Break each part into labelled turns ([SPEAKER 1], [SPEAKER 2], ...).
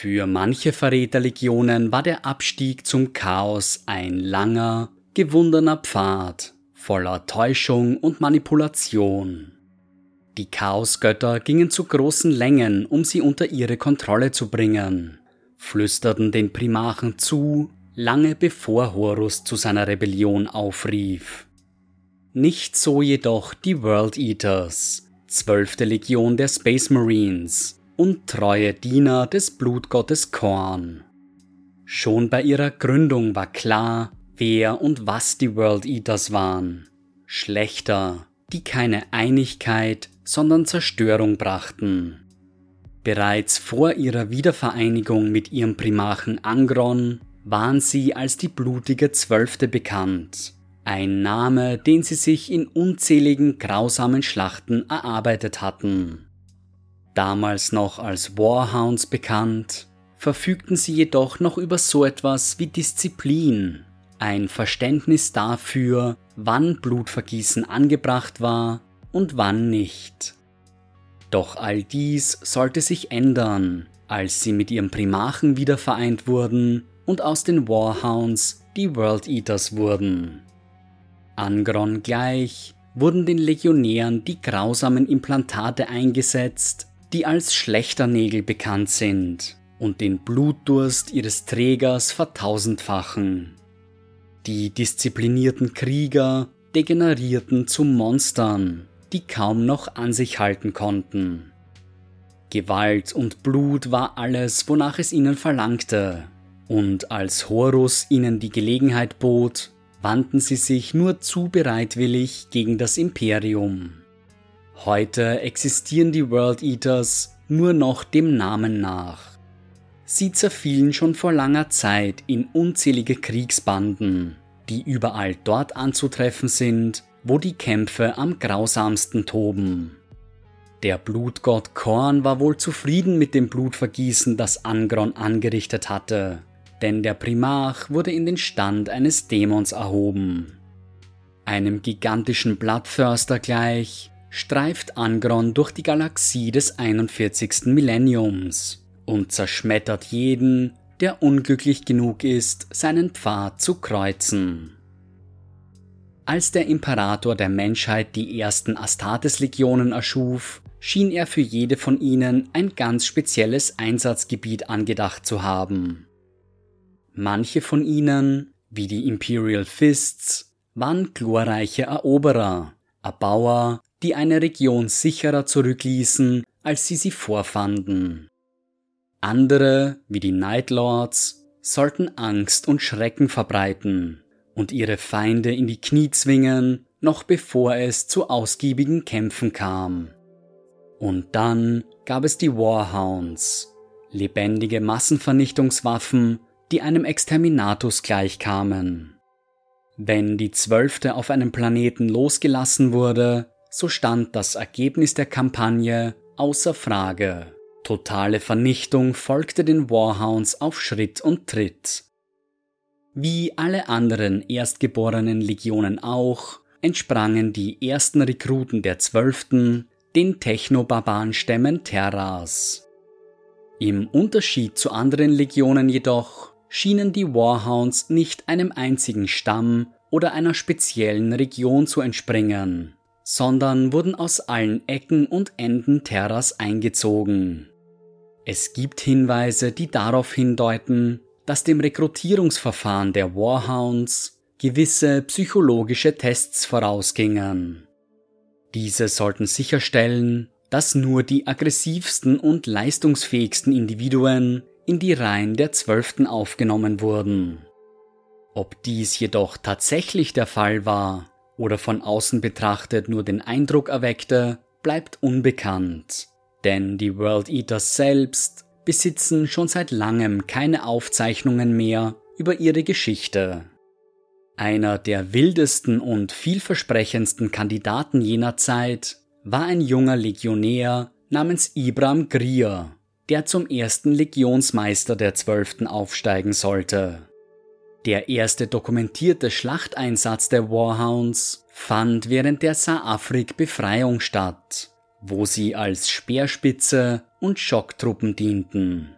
[SPEAKER 1] Für manche Verräterlegionen war der Abstieg zum Chaos ein langer, gewundener Pfad voller Täuschung und Manipulation. Die Chaosgötter gingen zu großen Längen, um sie unter ihre Kontrolle zu bringen, flüsterten den Primachen zu, lange bevor Horus zu seiner Rebellion aufrief. Nicht so jedoch die World Eaters, zwölfte Legion der Space Marines und treue Diener des Blutgottes Korn. Schon bei ihrer Gründung war klar, wer und was die World Eaters waren. Schlechter, die keine Einigkeit, sondern Zerstörung brachten. Bereits vor ihrer Wiedervereinigung mit ihrem Primarchen Angron waren sie als die blutige Zwölfte bekannt, ein Name, den sie sich in unzähligen grausamen Schlachten erarbeitet hatten. Damals noch als Warhounds bekannt, verfügten sie jedoch noch über so etwas wie Disziplin, ein Verständnis dafür, wann Blutvergießen angebracht war und wann nicht. Doch all dies sollte sich ändern, als sie mit ihrem Primarchen wieder vereint wurden und aus den Warhounds die World Eaters wurden. Angron gleich wurden den Legionären die grausamen Implantate eingesetzt, die als Schlechternägel bekannt sind und den Blutdurst ihres Trägers vertausendfachen. Die disziplinierten Krieger degenerierten zu Monstern, die kaum noch an sich halten konnten. Gewalt und Blut war alles, wonach es ihnen verlangte, und als Horus ihnen die Gelegenheit bot, wandten sie sich nur zu bereitwillig gegen das Imperium. Heute existieren die World Eaters nur noch dem Namen nach. Sie zerfielen schon vor langer Zeit in unzählige Kriegsbanden, die überall dort anzutreffen sind, wo die Kämpfe am grausamsten toben. Der Blutgott Korn war wohl zufrieden mit dem Blutvergießen, das Angron angerichtet hatte, denn der Primarch wurde in den Stand eines Dämons erhoben. Einem gigantischen Blattförster gleich streift Angron durch die Galaxie des 41. Millenniums und zerschmettert jeden, der unglücklich genug ist, seinen Pfad zu kreuzen. Als der Imperator der Menschheit die ersten Astartes-Legionen erschuf, schien er für jede von ihnen ein ganz spezielles Einsatzgebiet angedacht zu haben. Manche von ihnen, wie die Imperial Fists, waren glorreiche Eroberer, Erbauer, die eine Region sicherer zurückließen, als sie sie vorfanden. Andere, wie die Night Lords, sollten Angst und Schrecken verbreiten und ihre Feinde in die Knie zwingen, noch bevor es zu ausgiebigen Kämpfen kam. Und dann gab es die Warhounds, lebendige Massenvernichtungswaffen, die einem Exterminatus gleichkamen. Wenn die Zwölfte auf einem Planeten losgelassen wurde, so stand das Ergebnis der Kampagne außer Frage. Totale Vernichtung folgte den Warhounds auf Schritt und Tritt. Wie alle anderen erstgeborenen Legionen auch, entsprangen die ersten Rekruten der Zwölften den Technobarbarenstämmen Terras. Im Unterschied zu anderen Legionen jedoch schienen die Warhounds nicht einem einzigen Stamm oder einer speziellen Region zu entspringen, sondern wurden aus allen Ecken und Enden Terras eingezogen. Es gibt Hinweise, die darauf hindeuten, dass dem Rekrutierungsverfahren der Warhounds gewisse psychologische Tests vorausgingen. Diese sollten sicherstellen, dass nur die aggressivsten und leistungsfähigsten Individuen in die Reihen der Zwölften aufgenommen wurden. Ob dies jedoch tatsächlich der Fall war oder von außen betrachtet nur den Eindruck erweckte, bleibt unbekannt. Denn die World Eaters selbst besitzen schon seit langem keine Aufzeichnungen mehr über ihre Geschichte. Einer der wildesten und vielversprechendsten Kandidaten jener Zeit war ein junger Legionär namens Ibram Grier, der zum ersten Legionsmeister der Zwölften aufsteigen sollte. Der erste dokumentierte Schlachteinsatz der Warhounds fand während der Saarafrik-Befreiung statt wo sie als Speerspitze und Schocktruppen dienten.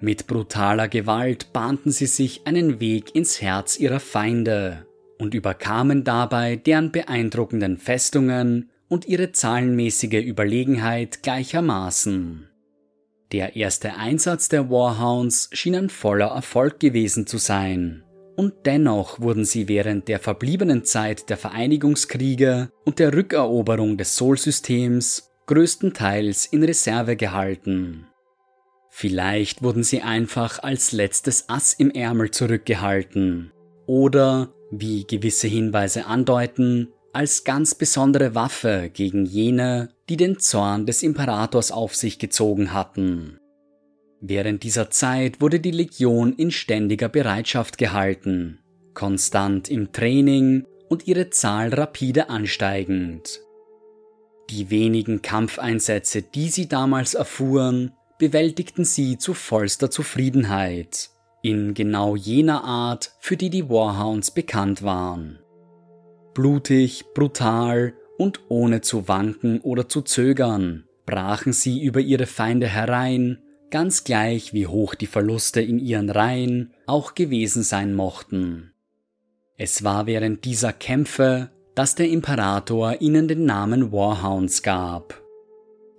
[SPEAKER 1] Mit brutaler Gewalt bahnten sie sich einen Weg ins Herz ihrer Feinde und überkamen dabei deren beeindruckenden Festungen und ihre zahlenmäßige Überlegenheit gleichermaßen. Der erste Einsatz der Warhounds schien ein voller Erfolg gewesen zu sein, und dennoch wurden sie während der verbliebenen Zeit der Vereinigungskriege und der Rückeroberung des Sol-Systems größtenteils in Reserve gehalten. Vielleicht wurden sie einfach als letztes Ass im Ärmel zurückgehalten oder, wie gewisse Hinweise andeuten, als ganz besondere Waffe gegen jene, die den Zorn des Imperators auf sich gezogen hatten. Während dieser Zeit wurde die Legion in ständiger Bereitschaft gehalten, konstant im Training und ihre Zahl rapide ansteigend. Die wenigen Kampfeinsätze, die sie damals erfuhren, bewältigten sie zu vollster Zufriedenheit, in genau jener Art, für die die Warhounds bekannt waren. Blutig, brutal und ohne zu wanken oder zu zögern, brachen sie über ihre Feinde herein, ganz gleich wie hoch die Verluste in ihren Reihen auch gewesen sein mochten. Es war während dieser Kämpfe, dass der Imperator ihnen den Namen Warhounds gab.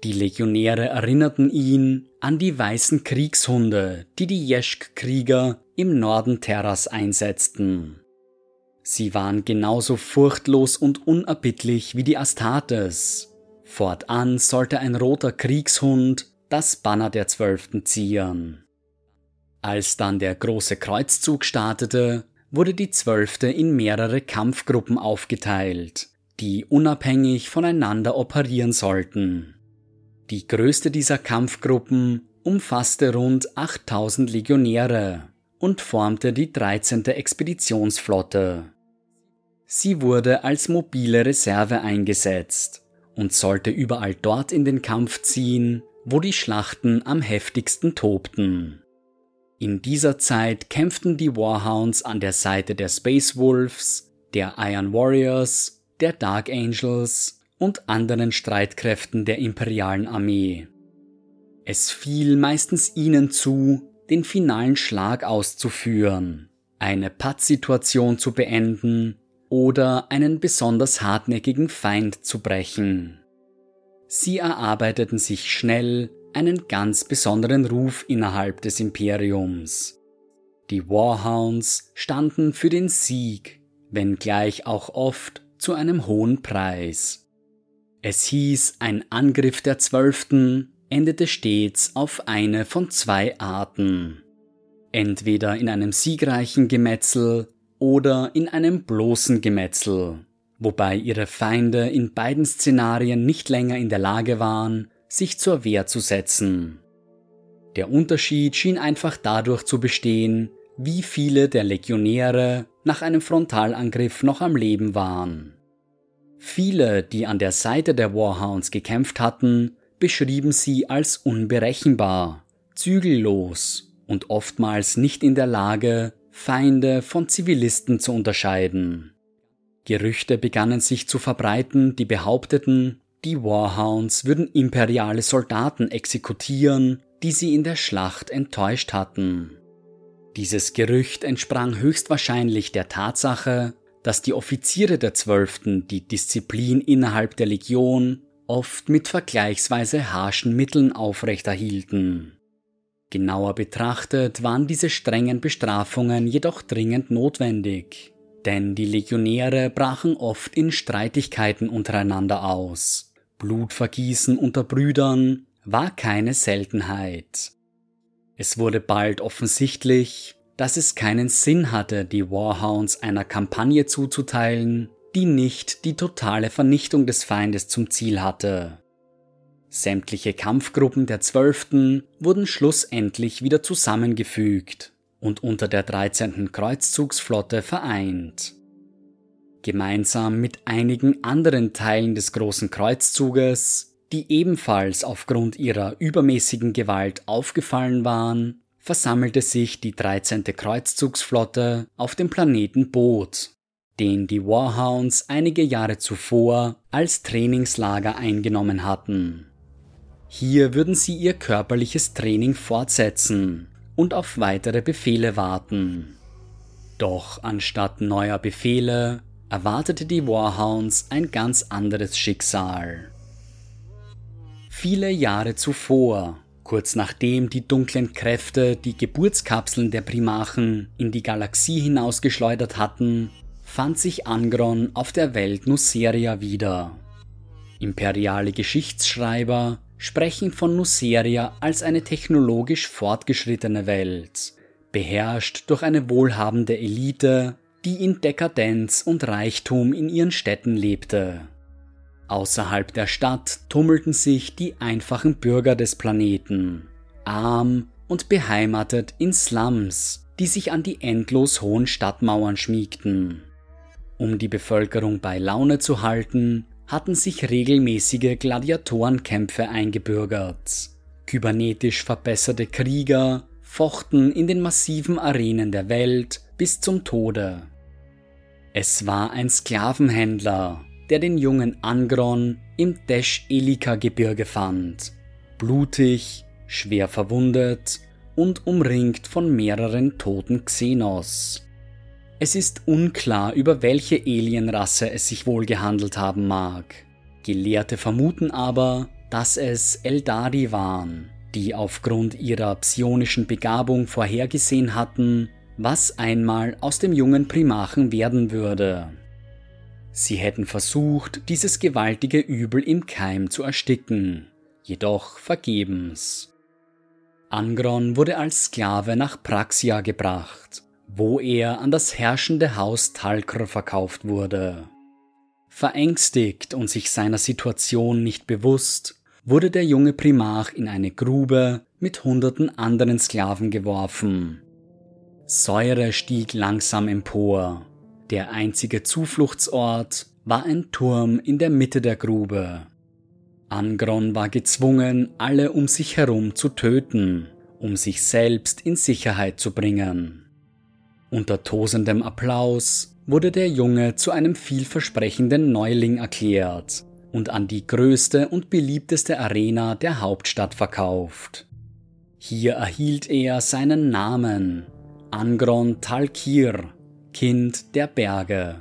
[SPEAKER 1] Die Legionäre erinnerten ihn an die weißen Kriegshunde, die die Jeschk-Krieger im Norden Terras einsetzten. Sie waren genauso furchtlos und unerbittlich wie die Astartes. Fortan sollte ein roter Kriegshund das Banner der Zwölften ziehen. Als dann der große Kreuzzug startete, wurde die Zwölfte in mehrere Kampfgruppen aufgeteilt, die unabhängig voneinander operieren sollten. Die größte dieser Kampfgruppen umfasste rund 8000 Legionäre und formte die 13. Expeditionsflotte. Sie wurde als mobile Reserve eingesetzt und sollte überall dort in den Kampf ziehen, wo die Schlachten am heftigsten tobten. In dieser Zeit kämpften die Warhounds an der Seite der Space Wolves, der Iron Warriors, der Dark Angels und anderen Streitkräften der imperialen Armee. Es fiel meistens ihnen zu, den finalen Schlag auszuführen, eine Pattsituation zu beenden oder einen besonders hartnäckigen Feind zu brechen. Sie erarbeiteten sich schnell einen ganz besonderen Ruf innerhalb des Imperiums. Die Warhounds standen für den Sieg, wenngleich auch oft zu einem hohen Preis. Es hieß, ein Angriff der Zwölften endete stets auf eine von zwei Arten. Entweder in einem siegreichen Gemetzel oder in einem bloßen Gemetzel, wobei ihre Feinde in beiden Szenarien nicht länger in der Lage waren, sich zur Wehr zu setzen. Der Unterschied schien einfach dadurch zu bestehen, wie viele der Legionäre nach einem Frontalangriff noch am Leben waren. Viele, die an der Seite der Warhounds gekämpft hatten, beschrieben sie als unberechenbar, zügellos und oftmals nicht in der Lage, Feinde von Zivilisten zu unterscheiden. Gerüchte begannen sich zu verbreiten, die behaupteten, die Warhounds würden imperiale Soldaten exekutieren, die sie in der Schlacht enttäuscht hatten. Dieses Gerücht entsprang höchstwahrscheinlich der Tatsache, dass die Offiziere der Zwölften die Disziplin innerhalb der Legion oft mit vergleichsweise harschen Mitteln aufrechterhielten. Genauer betrachtet waren diese strengen Bestrafungen jedoch dringend notwendig, denn die Legionäre brachen oft in Streitigkeiten untereinander aus. Blutvergießen unter Brüdern war keine Seltenheit. Es wurde bald offensichtlich, dass es keinen Sinn hatte, die Warhounds einer Kampagne zuzuteilen, die nicht die totale Vernichtung des Feindes zum Ziel hatte. Sämtliche Kampfgruppen der Zwölften wurden schlussendlich wieder zusammengefügt und unter der 13. Kreuzzugsflotte vereint. Gemeinsam mit einigen anderen Teilen des großen Kreuzzuges, die ebenfalls aufgrund ihrer übermäßigen Gewalt aufgefallen waren, versammelte sich die 13. Kreuzzugsflotte auf dem Planeten Boot, den die Warhounds einige Jahre zuvor als Trainingslager eingenommen hatten. Hier würden sie ihr körperliches Training fortsetzen und auf weitere Befehle warten. Doch anstatt neuer Befehle erwartete die Warhounds ein ganz anderes Schicksal. Viele Jahre zuvor, kurz nachdem die dunklen Kräfte die Geburtskapseln der Primachen in die Galaxie hinausgeschleudert hatten, fand sich Angron auf der Welt Nuceria wieder. Imperiale Geschichtsschreiber sprechen von Nuceria als eine technologisch fortgeschrittene Welt, beherrscht durch eine wohlhabende Elite, die in Dekadenz und Reichtum in ihren Städten lebte. Außerhalb der Stadt tummelten sich die einfachen Bürger des Planeten, arm und beheimatet in Slums, die sich an die endlos hohen Stadtmauern schmiegten. Um die Bevölkerung bei Laune zu halten, hatten sich regelmäßige Gladiatorenkämpfe eingebürgert. Kybernetisch verbesserte Krieger fochten in den massiven Arenen der Welt bis zum Tode. Es war ein Sklavenhändler, der den jungen Angron im Desh-Elika-Gebirge fand, blutig, schwer verwundet und umringt von mehreren toten Xenos. Es ist unklar, über welche Alienrasse es sich wohl gehandelt haben mag. Gelehrte vermuten aber, dass es Eldari waren, die aufgrund ihrer psionischen Begabung vorhergesehen hatten, was einmal aus dem jungen Primachen werden würde. Sie hätten versucht, dieses gewaltige Übel im Keim zu ersticken, jedoch vergebens. Angron wurde als Sklave nach Praxia gebracht wo er an das herrschende Haus Talkr verkauft wurde. Verängstigt und sich seiner Situation nicht bewusst, wurde der junge Primarch in eine Grube mit hunderten anderen Sklaven geworfen. Säure stieg langsam empor. Der einzige Zufluchtsort war ein Turm in der Mitte der Grube. Angron war gezwungen, alle um sich herum zu töten, um sich selbst in Sicherheit zu bringen. Unter tosendem Applaus wurde der Junge zu einem vielversprechenden Neuling erklärt und an die größte und beliebteste Arena der Hauptstadt verkauft. Hier erhielt er seinen Namen Angron Talkir, Kind der Berge.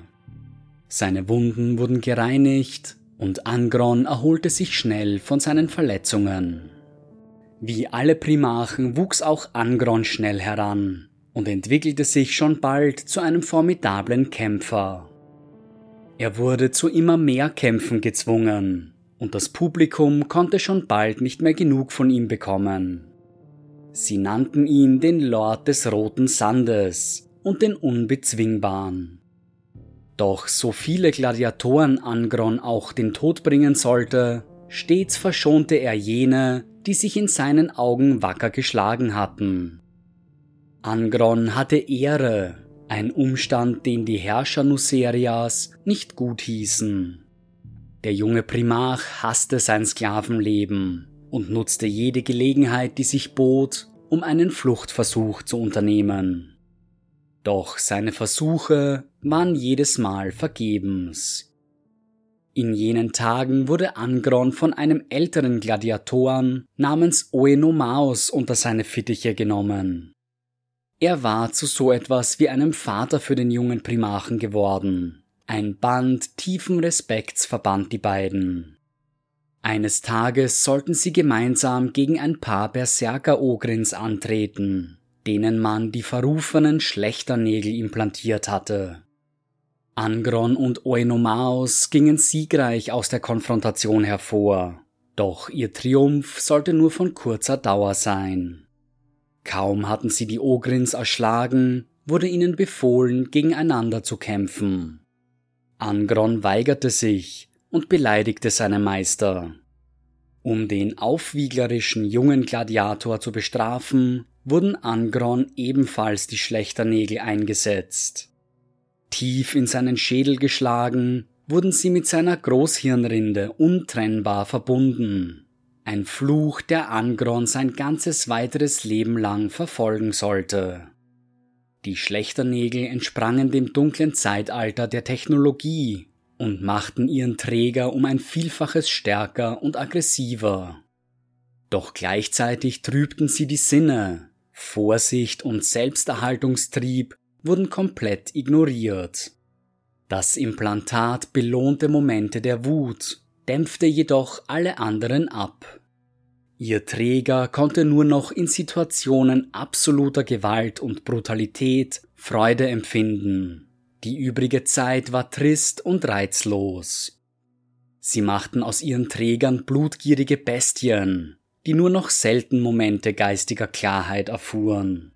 [SPEAKER 1] Seine Wunden wurden gereinigt und Angron erholte sich schnell von seinen Verletzungen. Wie alle Primarchen wuchs auch Angron schnell heran und entwickelte sich schon bald zu einem formidablen Kämpfer. Er wurde zu immer mehr Kämpfen gezwungen, und das Publikum konnte schon bald nicht mehr genug von ihm bekommen. Sie nannten ihn den Lord des roten Sandes und den Unbezwingbaren. Doch so viele Gladiatoren Angron auch den Tod bringen sollte, stets verschonte er jene, die sich in seinen Augen wacker geschlagen hatten. Angron hatte Ehre, ein Umstand, den die Herrscher Nucerias nicht gut hießen. Der junge Primarch hasste sein Sklavenleben und nutzte jede Gelegenheit, die sich bot, um einen Fluchtversuch zu unternehmen. Doch seine Versuche waren jedes Mal vergebens. In jenen Tagen wurde Angron von einem älteren Gladiatoren namens Oenomaus unter seine Fittiche genommen. Er war zu so etwas wie einem Vater für den jungen Primarchen geworden. Ein Band tiefen Respekts verband die beiden. Eines Tages sollten sie gemeinsam gegen ein paar Berserker-Ogrins antreten, denen man die verrufenen Schlechternägel implantiert hatte. Angron und Oenomaus gingen siegreich aus der Konfrontation hervor, doch ihr Triumph sollte nur von kurzer Dauer sein. Kaum hatten sie die Ogrins erschlagen, wurde ihnen befohlen, gegeneinander zu kämpfen. Angron weigerte sich und beleidigte seine Meister. Um den aufwieglerischen jungen Gladiator zu bestrafen, wurden Angron ebenfalls die Schlechternägel eingesetzt. Tief in seinen Schädel geschlagen, wurden sie mit seiner Großhirnrinde untrennbar verbunden ein Fluch, der Angron sein ganzes weiteres Leben lang verfolgen sollte. Die Schlechternägel entsprangen dem dunklen Zeitalter der Technologie und machten ihren Träger um ein Vielfaches stärker und aggressiver. Doch gleichzeitig trübten sie die Sinne, Vorsicht und Selbsterhaltungstrieb wurden komplett ignoriert. Das Implantat belohnte Momente der Wut, dämpfte jedoch alle anderen ab. Ihr Träger konnte nur noch in Situationen absoluter Gewalt und Brutalität Freude empfinden. Die übrige Zeit war trist und reizlos. Sie machten aus ihren Trägern blutgierige Bestien, die nur noch selten Momente geistiger Klarheit erfuhren.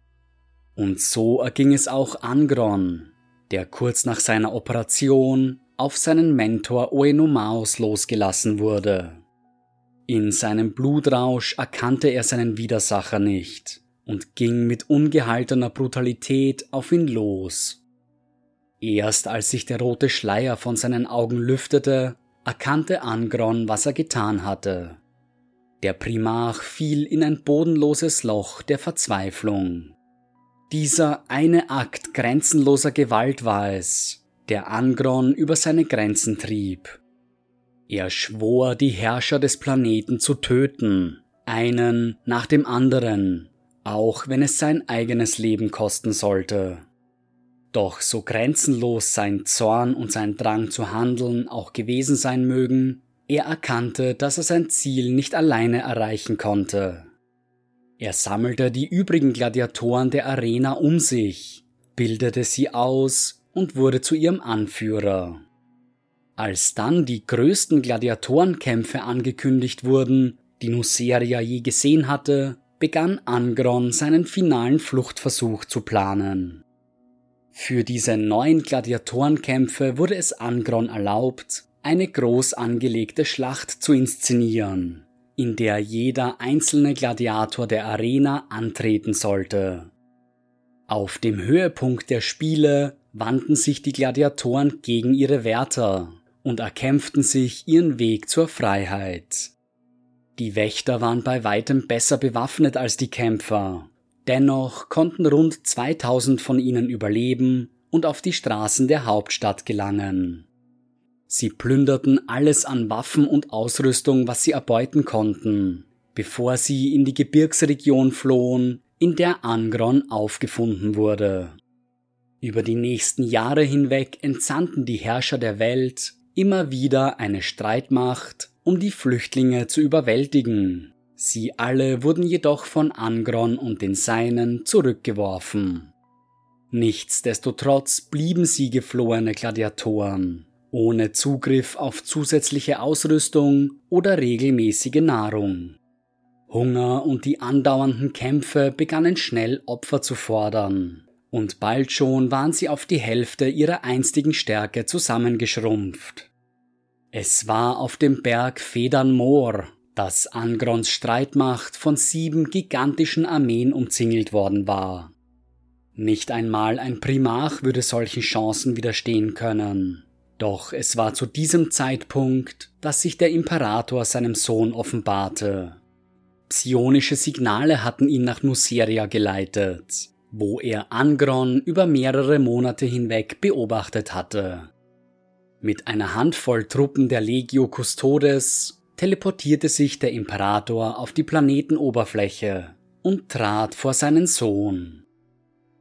[SPEAKER 1] Und so erging es auch Angron, der kurz nach seiner Operation auf seinen Mentor Oenomaus losgelassen wurde. In seinem Blutrausch erkannte er seinen Widersacher nicht und ging mit ungehaltener Brutalität auf ihn los. Erst als sich der rote Schleier von seinen Augen lüftete, erkannte Angron, was er getan hatte. Der Primarch fiel in ein bodenloses Loch der Verzweiflung. Dieser eine Akt grenzenloser Gewalt war es, der Angron über seine Grenzen trieb. Er schwor, die Herrscher des Planeten zu töten, einen nach dem anderen, auch wenn es sein eigenes Leben kosten sollte. Doch so grenzenlos sein Zorn und sein Drang zu handeln auch gewesen sein mögen, er erkannte, dass er sein Ziel nicht alleine erreichen konnte. Er sammelte die übrigen Gladiatoren der Arena um sich, bildete sie aus und wurde zu ihrem Anführer. Als dann die größten Gladiatorenkämpfe angekündigt wurden, die Nuceria je gesehen hatte, begann Angron seinen finalen Fluchtversuch zu planen. Für diese neuen Gladiatorenkämpfe wurde es Angron erlaubt, eine groß angelegte Schlacht zu inszenieren, in der jeder einzelne Gladiator der Arena antreten sollte. Auf dem Höhepunkt der Spiele wandten sich die Gladiatoren gegen ihre Wärter und erkämpften sich ihren Weg zur Freiheit. Die Wächter waren bei weitem besser bewaffnet als die Kämpfer, dennoch konnten rund 2000 von ihnen überleben und auf die Straßen der Hauptstadt gelangen. Sie plünderten alles an Waffen und Ausrüstung, was sie erbeuten konnten, bevor sie in die Gebirgsregion flohen, in der Angron aufgefunden wurde. Über die nächsten Jahre hinweg entsandten die Herrscher der Welt immer wieder eine Streitmacht, um die Flüchtlinge zu überwältigen. Sie alle wurden jedoch von Angron und den Seinen zurückgeworfen. Nichtsdestotrotz blieben sie geflohene Gladiatoren ohne Zugriff auf zusätzliche Ausrüstung oder regelmäßige Nahrung. Hunger und die andauernden Kämpfe begannen schnell Opfer zu fordern, und bald schon waren sie auf die Hälfte ihrer einstigen Stärke zusammengeschrumpft. Es war auf dem Berg Federn Moor, dass Angrons Streitmacht von sieben gigantischen Armeen umzingelt worden war. Nicht einmal ein Primarch würde solchen Chancen widerstehen können. Doch es war zu diesem Zeitpunkt, dass sich der Imperator seinem Sohn offenbarte. Psionische Signale hatten ihn nach Nuceria geleitet, wo er Angron über mehrere Monate hinweg beobachtet hatte. Mit einer Handvoll Truppen der Legio Custodes teleportierte sich der Imperator auf die Planetenoberfläche und trat vor seinen Sohn.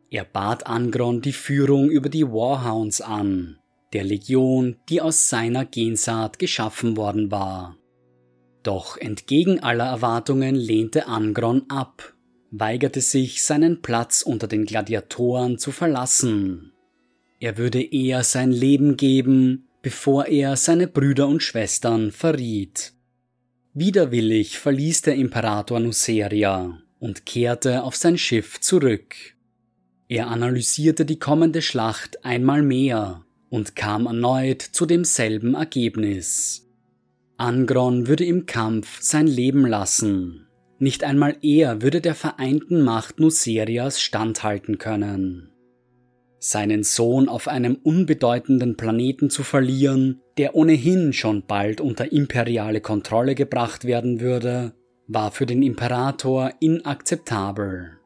[SPEAKER 1] Er bat Angron die Führung über die Warhounds an, der Legion, die aus seiner Gensaat geschaffen worden war. Doch entgegen aller Erwartungen lehnte Angron ab, weigerte sich, seinen Platz unter den Gladiatoren zu verlassen. Er würde eher sein Leben geben, bevor er seine Brüder und Schwestern verriet. Widerwillig verließ der Imperator Nuceria und kehrte auf sein Schiff zurück. Er analysierte die kommende Schlacht einmal mehr und kam erneut zu demselben Ergebnis. Angron würde im Kampf sein Leben lassen. Nicht einmal er würde der vereinten Macht Nucerias standhalten können. Seinen Sohn auf einem unbedeutenden Planeten zu verlieren, der ohnehin schon bald unter imperiale Kontrolle gebracht werden würde, war für den Imperator inakzeptabel.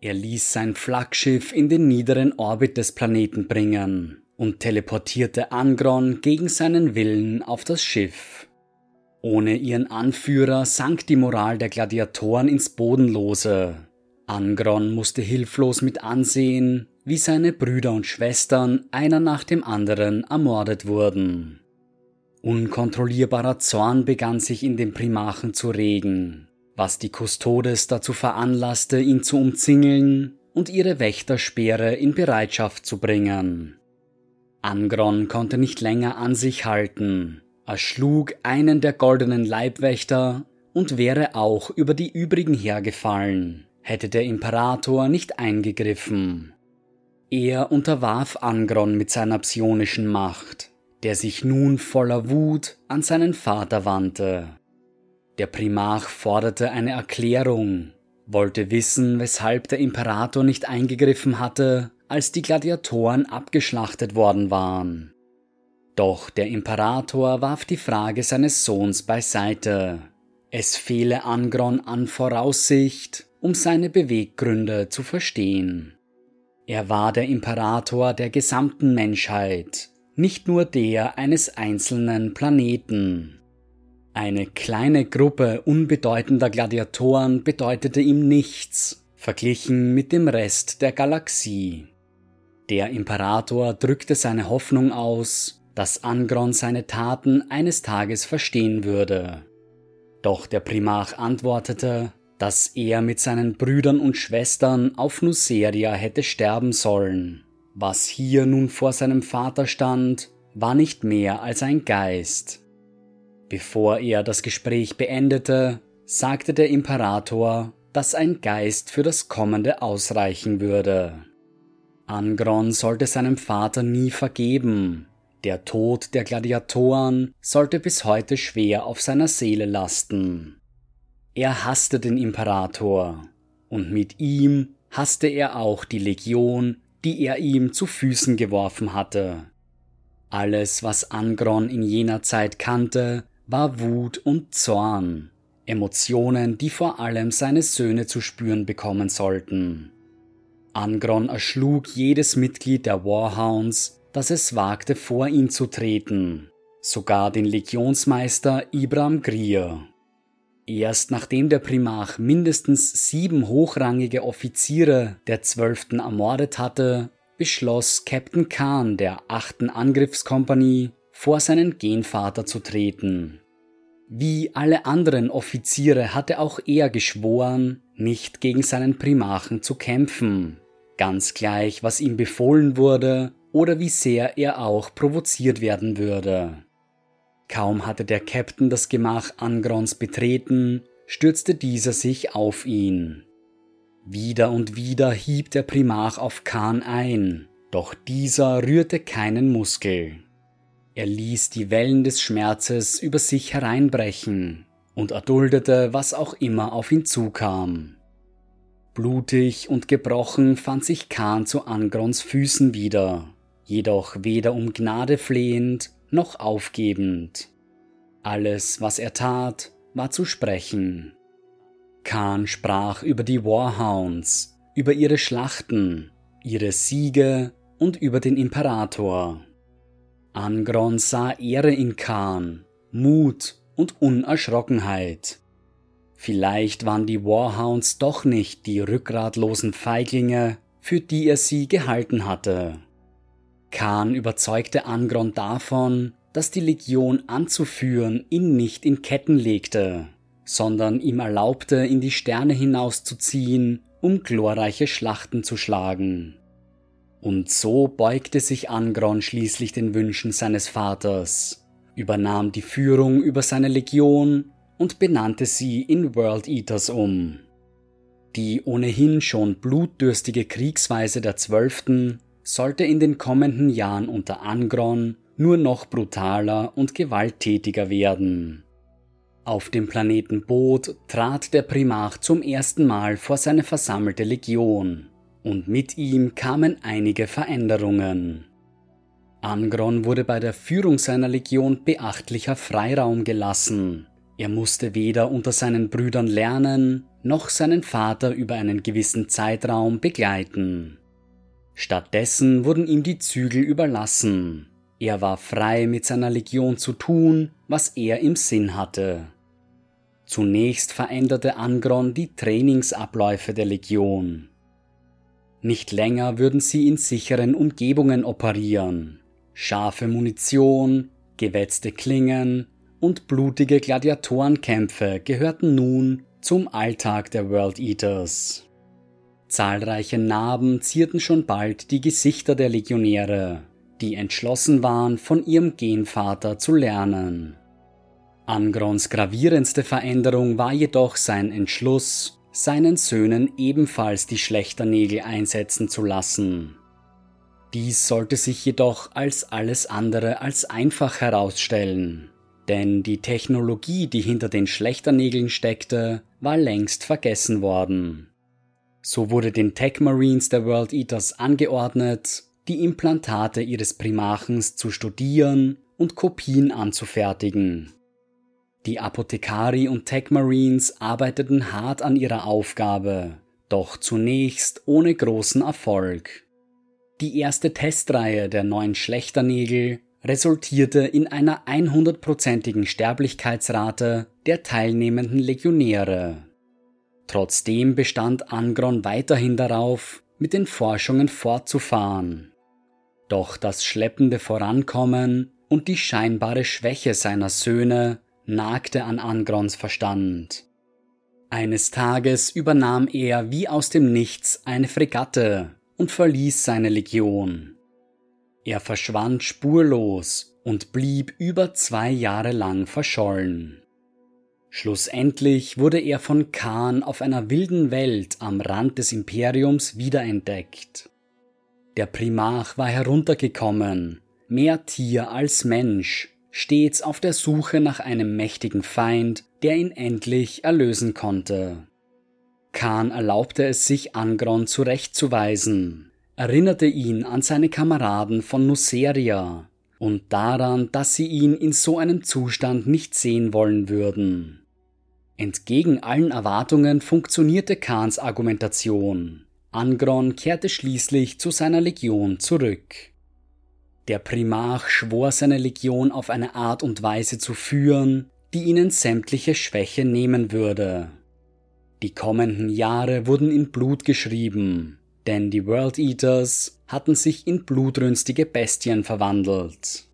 [SPEAKER 1] Er ließ sein Flaggschiff in den niederen Orbit des Planeten bringen, und teleportierte Angron gegen seinen Willen auf das Schiff. Ohne ihren Anführer sank die Moral der Gladiatoren ins Bodenlose, Angron musste hilflos mit ansehen, wie seine Brüder und Schwestern einer nach dem anderen ermordet wurden. Unkontrollierbarer Zorn begann sich in dem Primachen zu regen, was die Kustodes dazu veranlasste, ihn zu umzingeln und ihre Wächterspeere in Bereitschaft zu bringen. Angron konnte nicht länger an sich halten, erschlug einen der goldenen Leibwächter und wäre auch über die übrigen hergefallen, hätte der Imperator nicht eingegriffen. Er unterwarf Angron mit seiner psionischen Macht, der sich nun voller Wut an seinen Vater wandte. Der Primarch forderte eine Erklärung, wollte wissen, weshalb der Imperator nicht eingegriffen hatte, als die Gladiatoren abgeschlachtet worden waren. Doch der Imperator warf die Frage seines Sohns beiseite. Es fehle Angron an Voraussicht, um seine Beweggründe zu verstehen. Er war der Imperator der gesamten Menschheit, nicht nur der eines einzelnen Planeten. Eine kleine Gruppe unbedeutender Gladiatoren bedeutete ihm nichts, verglichen mit dem Rest der Galaxie. Der Imperator drückte seine Hoffnung aus, dass Angron seine Taten eines Tages verstehen würde. Doch der Primarch antwortete, dass er mit seinen Brüdern und Schwestern auf Nuseria hätte sterben sollen. Was hier nun vor seinem Vater stand, war nicht mehr als ein Geist. Bevor er das Gespräch beendete, sagte der Imperator, dass ein Geist für das Kommende ausreichen würde. Angron sollte seinem Vater nie vergeben. Der Tod der Gladiatoren sollte bis heute schwer auf seiner Seele lasten. Er hasste den Imperator, und mit ihm hasste er auch die Legion, die er ihm zu Füßen geworfen hatte. Alles, was Angron in jener Zeit kannte, war Wut und Zorn, Emotionen, die vor allem seine Söhne zu spüren bekommen sollten. Angron erschlug jedes Mitglied der Warhounds, das es wagte, vor ihn zu treten, sogar den Legionsmeister Ibram Grier. Erst nachdem der Primarch mindestens sieben hochrangige Offiziere der Zwölften ermordet hatte, beschloss Captain Khan der achten Angriffskompanie, vor seinen Genvater zu treten. Wie alle anderen Offiziere hatte auch er geschworen, nicht gegen seinen Primarchen zu kämpfen, ganz gleich, was ihm befohlen wurde oder wie sehr er auch provoziert werden würde. Kaum hatte der Captain das Gemach Angrons betreten, stürzte dieser sich auf ihn. Wieder und wieder hieb der Primarch auf Khan ein, doch dieser rührte keinen Muskel. Er ließ die Wellen des Schmerzes über sich hereinbrechen und erduldete, was auch immer auf ihn zukam. Blutig und gebrochen fand sich Khan zu Angrons Füßen wieder, jedoch weder um Gnade flehend noch aufgebend. Alles, was er tat, war zu sprechen. Khan sprach über die Warhounds, über ihre Schlachten, ihre Siege und über den Imperator. Angron sah Ehre in Khan, Mut und Unerschrockenheit. Vielleicht waren die Warhounds doch nicht die rückgratlosen Feiglinge, für die er sie gehalten hatte. Khan überzeugte Angron davon, dass die Legion anzuführen ihn nicht in Ketten legte, sondern ihm erlaubte, in die Sterne hinauszuziehen, um glorreiche Schlachten zu schlagen. Und so beugte sich Angron schließlich den Wünschen seines Vaters, übernahm die Führung über seine Legion und benannte sie in World Eaters um. Die ohnehin schon blutdürstige Kriegsweise der Zwölften sollte in den kommenden Jahren unter Angron nur noch brutaler und gewalttätiger werden. Auf dem Planeten Boot trat der Primarch zum ersten Mal vor seine versammelte Legion, und mit ihm kamen einige Veränderungen. Angron wurde bei der Führung seiner Legion beachtlicher Freiraum gelassen. Er musste weder unter seinen Brüdern lernen, noch seinen Vater über einen gewissen Zeitraum begleiten. Stattdessen wurden ihm die Zügel überlassen. Er war frei mit seiner Legion zu tun, was er im Sinn hatte. Zunächst veränderte Angron die Trainingsabläufe der Legion. Nicht länger würden sie in sicheren Umgebungen operieren. Scharfe Munition, gewetzte Klingen und blutige Gladiatorenkämpfe gehörten nun zum Alltag der World Eaters. Zahlreiche Narben zierten schon bald die Gesichter der Legionäre, die entschlossen waren, von ihrem Genvater zu lernen. Angrons gravierendste Veränderung war jedoch sein Entschluss, seinen Söhnen ebenfalls die Schlechternägel einsetzen zu lassen. Dies sollte sich jedoch als alles andere als einfach herausstellen, denn die Technologie, die hinter den Schlechternägeln steckte, war längst vergessen worden. So wurde den Tech Marines der World Eaters angeordnet, die Implantate ihres Primachens zu studieren und Kopien anzufertigen. Die Apothekari und Tech Marines arbeiteten hart an ihrer Aufgabe, doch zunächst ohne großen Erfolg. Die erste Testreihe der neuen Schlechternägel resultierte in einer 100%igen Sterblichkeitsrate der teilnehmenden Legionäre. Trotzdem bestand Angron weiterhin darauf, mit den Forschungen fortzufahren. Doch das schleppende Vorankommen und die scheinbare Schwäche seiner Söhne nagte an Angrons Verstand. Eines Tages übernahm er wie aus dem Nichts eine Fregatte und verließ seine Legion. Er verschwand spurlos und blieb über zwei Jahre lang verschollen. Schlussendlich wurde er von Khan auf einer wilden Welt am Rand des Imperiums wiederentdeckt. Der Primarch war heruntergekommen, mehr Tier als Mensch, stets auf der Suche nach einem mächtigen Feind, der ihn endlich erlösen konnte. Khan erlaubte es sich Angron zurechtzuweisen, erinnerte ihn an seine Kameraden von Nuceria und daran, dass sie ihn in so einem Zustand nicht sehen wollen würden. Entgegen allen Erwartungen funktionierte Khans Argumentation. Angron kehrte schließlich zu seiner Legion zurück. Der Primarch schwor seine Legion auf eine Art und Weise zu führen, die ihnen sämtliche Schwäche nehmen würde. Die kommenden Jahre wurden in Blut geschrieben, denn die World Eaters hatten sich in blutrünstige Bestien verwandelt.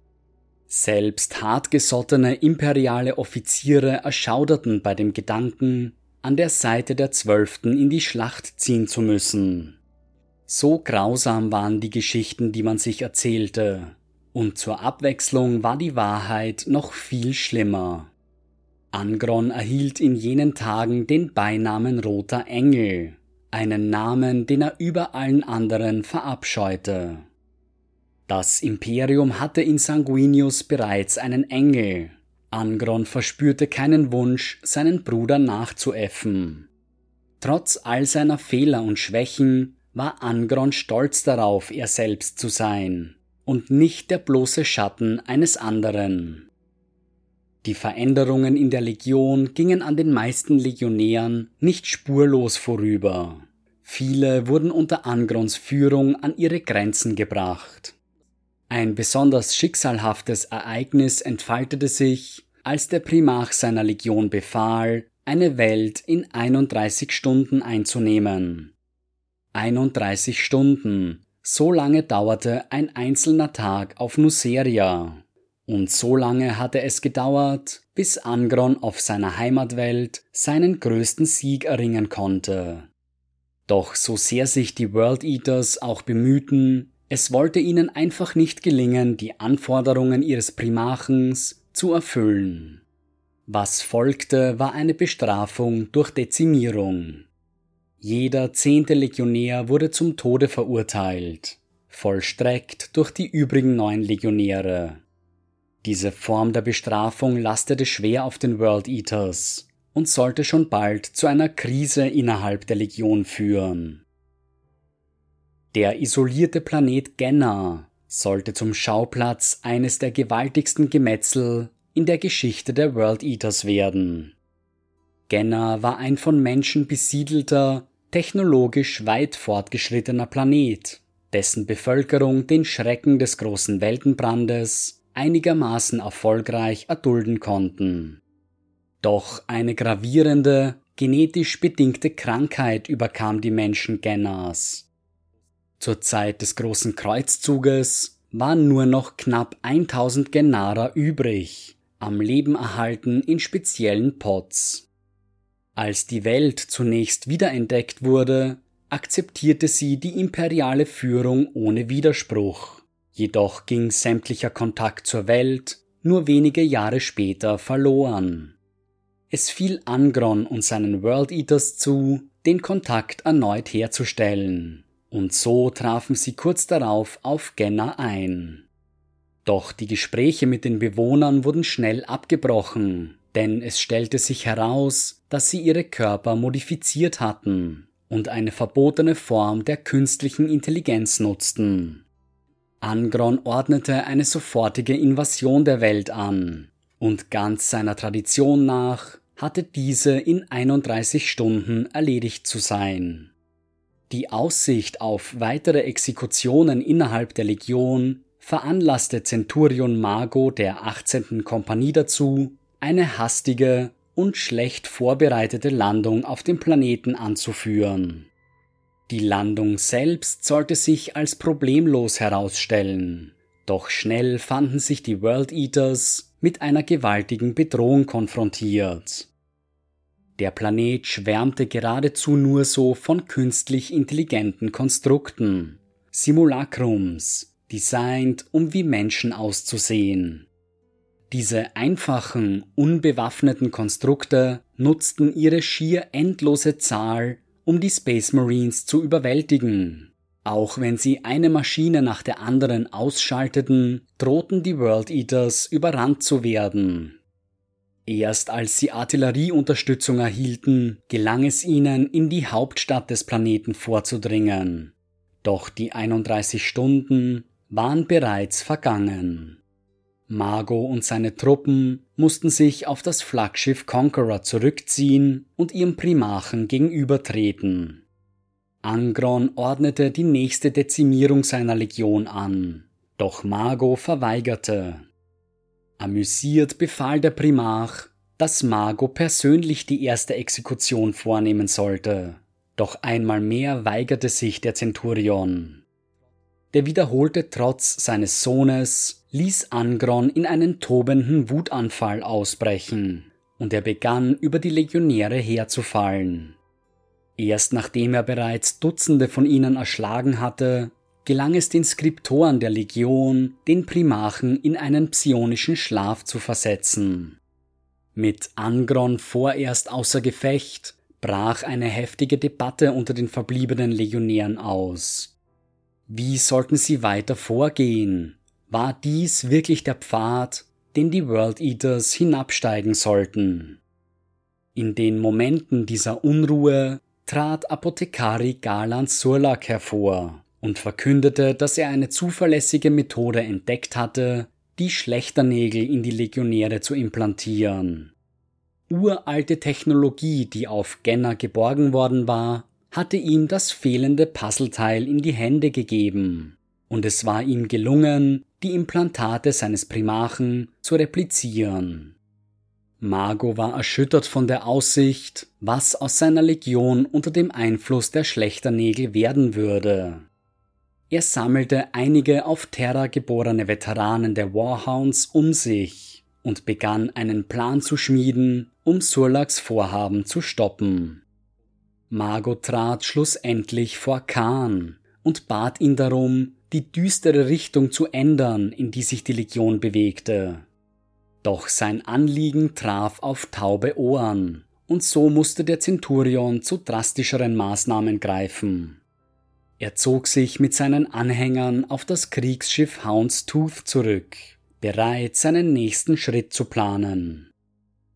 [SPEAKER 1] Selbst hartgesottene imperiale Offiziere erschauderten bei dem Gedanken, an der Seite der Zwölften in die Schlacht ziehen zu müssen. So grausam waren die Geschichten, die man sich erzählte, und zur Abwechslung war die Wahrheit noch viel schlimmer. Angron erhielt in jenen Tagen den Beinamen Roter Engel, einen Namen, den er über allen anderen verabscheute. Das Imperium hatte in Sanguinius bereits einen Engel. Angron verspürte keinen Wunsch, seinen Bruder nachzuäffen. Trotz all seiner Fehler und Schwächen war Angron stolz darauf, er selbst zu sein und nicht der bloße Schatten eines anderen. Die Veränderungen in der Legion gingen an den meisten Legionären nicht spurlos vorüber. Viele wurden unter Angrons Führung an ihre Grenzen gebracht. Ein besonders schicksalhaftes Ereignis entfaltete sich, als der Primarch seiner Legion befahl, eine Welt in 31 Stunden einzunehmen. 31 Stunden. So lange dauerte ein einzelner Tag auf Nuceria. Und so lange hatte es gedauert, bis Angron auf seiner Heimatwelt seinen größten Sieg erringen konnte. Doch so sehr sich die World Eaters auch bemühten, es wollte ihnen einfach nicht gelingen, die Anforderungen ihres Primarchens zu erfüllen. Was folgte, war eine Bestrafung durch Dezimierung. Jeder zehnte Legionär wurde zum Tode verurteilt, vollstreckt durch die übrigen neun Legionäre. Diese Form der Bestrafung lastete schwer auf den World Eaters und sollte schon bald zu einer Krise innerhalb der Legion führen. Der isolierte Planet Genna sollte zum Schauplatz eines der gewaltigsten Gemetzel in der Geschichte der World Eaters werden. Genna war ein von Menschen besiedelter, technologisch weit fortgeschrittener Planet, dessen Bevölkerung den Schrecken des großen Weltenbrandes einigermaßen erfolgreich erdulden konnten. Doch eine gravierende, genetisch bedingte Krankheit überkam die Menschen Genners. Zur Zeit des großen Kreuzzuges waren nur noch knapp 1000 Gennara übrig, am Leben erhalten in speziellen Pots. Als die Welt zunächst wiederentdeckt wurde, akzeptierte sie die imperiale Führung ohne Widerspruch. Jedoch ging sämtlicher Kontakt zur Welt nur wenige Jahre später verloren. Es fiel Angron und seinen World Eaters zu, den Kontakt erneut herzustellen, und so trafen sie kurz darauf auf Genna ein. Doch die Gespräche mit den Bewohnern wurden schnell abgebrochen, denn es stellte sich heraus, dass sie ihre Körper modifiziert hatten und eine verbotene Form der künstlichen Intelligenz nutzten. Angron ordnete eine sofortige Invasion der Welt an, und ganz seiner Tradition nach hatte diese in 31 Stunden erledigt zu sein. Die Aussicht auf weitere Exekutionen innerhalb der Legion veranlasste Centurion Mago der 18. Kompanie dazu, eine hastige und schlecht vorbereitete Landung auf dem Planeten anzuführen. Die Landung selbst sollte sich als problemlos herausstellen, doch schnell fanden sich die World Eaters mit einer gewaltigen Bedrohung konfrontiert. Der Planet schwärmte geradezu nur so von künstlich intelligenten Konstrukten, Simulacrums, designt, um wie Menschen auszusehen. Diese einfachen, unbewaffneten Konstrukte nutzten ihre schier endlose Zahl, um die Space Marines zu überwältigen. Auch wenn sie eine Maschine nach der anderen ausschalteten, drohten die World Eaters überrannt zu werden. Erst als sie Artillerieunterstützung erhielten, gelang es ihnen, in die Hauptstadt des Planeten vorzudringen. Doch die 31 Stunden waren bereits vergangen. Margot und seine Truppen mussten sich auf das Flaggschiff Conqueror zurückziehen und ihrem Primarchen gegenübertreten. Angron ordnete die nächste Dezimierung seiner Legion an, doch Margot verweigerte. Amüsiert befahl der Primarch, dass Margot persönlich die erste Exekution vornehmen sollte. Doch einmal mehr weigerte sich der Zenturion. Der wiederholte Trotz seines Sohnes ließ Angron in einen tobenden Wutanfall ausbrechen, und er begann über die Legionäre herzufallen. Erst nachdem er bereits Dutzende von ihnen erschlagen hatte, gelang es den Skriptoren der Legion, den Primarchen in einen psionischen Schlaf zu versetzen. Mit Angron vorerst außer Gefecht brach eine heftige Debatte unter den verbliebenen Legionären aus. Wie sollten sie weiter vorgehen? War dies wirklich der Pfad, den die World Eaters hinabsteigen sollten? In den Momenten dieser Unruhe trat Apothekari Galan Surlak hervor und verkündete, dass er eine zuverlässige Methode entdeckt hatte, die Schlechternägel in die Legionäre zu implantieren. Uralte Technologie, die auf Genner geborgen worden war, hatte ihm das fehlende Puzzleteil in die Hände gegeben, und es war ihm gelungen, die Implantate seines Primarchen zu replizieren. Mago war erschüttert von der Aussicht, was aus seiner Legion unter dem Einfluss der Schlechternägel werden würde. Er sammelte einige auf Terra geborene Veteranen der Warhounds um sich und begann einen Plan zu schmieden, um Surlaks Vorhaben zu stoppen. Margot trat schlussendlich vor Khan und bat ihn darum, die düstere Richtung zu ändern, in die sich die Legion bewegte. Doch sein Anliegen traf auf taube Ohren, und so musste der Zenturion zu drastischeren Maßnahmen greifen. Er zog sich mit seinen Anhängern auf das Kriegsschiff Houndstooth zurück, bereit, seinen nächsten Schritt zu planen.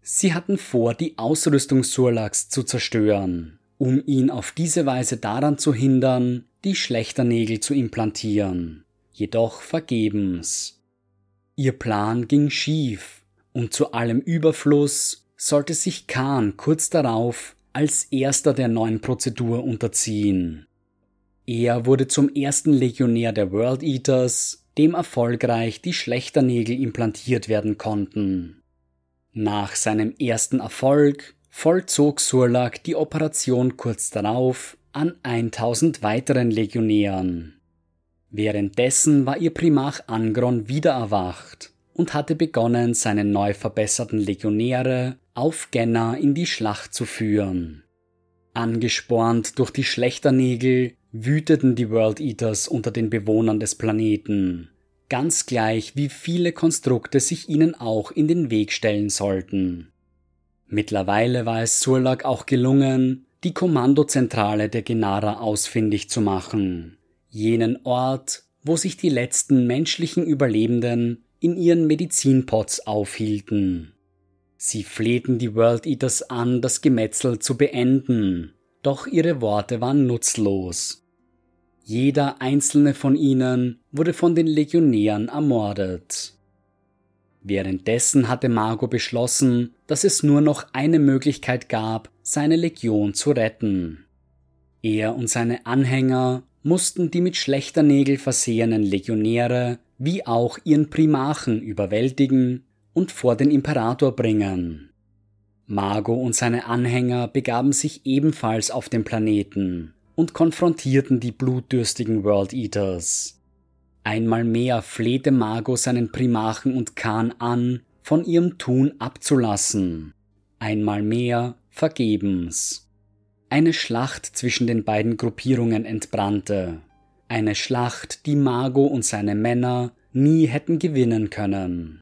[SPEAKER 1] Sie hatten vor, die Ausrüstung Surlaks zu zerstören, um ihn auf diese Weise daran zu hindern, die Schlechternägel zu implantieren, jedoch vergebens. Ihr Plan ging schief, und zu allem Überfluss sollte sich Khan kurz darauf als erster der neuen Prozedur unterziehen. Er wurde zum ersten Legionär der World Eaters, dem erfolgreich die Schlechternägel implantiert werden konnten. Nach seinem ersten Erfolg vollzog Surlak die Operation kurz darauf an 1000 weiteren Legionären. Währenddessen war ihr Primarch Angron wieder erwacht und hatte begonnen, seine neu verbesserten Legionäre auf Genna in die Schlacht zu führen. Angespornt durch die Schlechternägel wüteten die World Eaters unter den Bewohnern des Planeten, ganz gleich wie viele Konstrukte sich ihnen auch in den Weg stellen sollten. Mittlerweile war es Surlag auch gelungen, die Kommandozentrale der Genara ausfindig zu machen, jenen Ort, wo sich die letzten menschlichen Überlebenden in ihren Medizinpots aufhielten. Sie flehten die World Eaters an, das Gemetzel zu beenden, doch ihre Worte waren nutzlos. Jeder einzelne von ihnen wurde von den Legionären ermordet. Währenddessen hatte Margot beschlossen, dass es nur noch eine Möglichkeit gab, seine Legion zu retten. Er und seine Anhänger mussten die mit schlechter Nägel versehenen Legionäre wie auch ihren Primarchen überwältigen und vor den Imperator bringen. Mago und seine Anhänger begaben sich ebenfalls auf den Planeten und konfrontierten die blutdürstigen World Eaters. Einmal mehr flehte Mago seinen Primarchen und Khan an, von ihrem Tun abzulassen. Einmal mehr vergebens. Eine Schlacht zwischen den beiden Gruppierungen entbrannte. Eine Schlacht, die Mago und seine Männer nie hätten gewinnen können.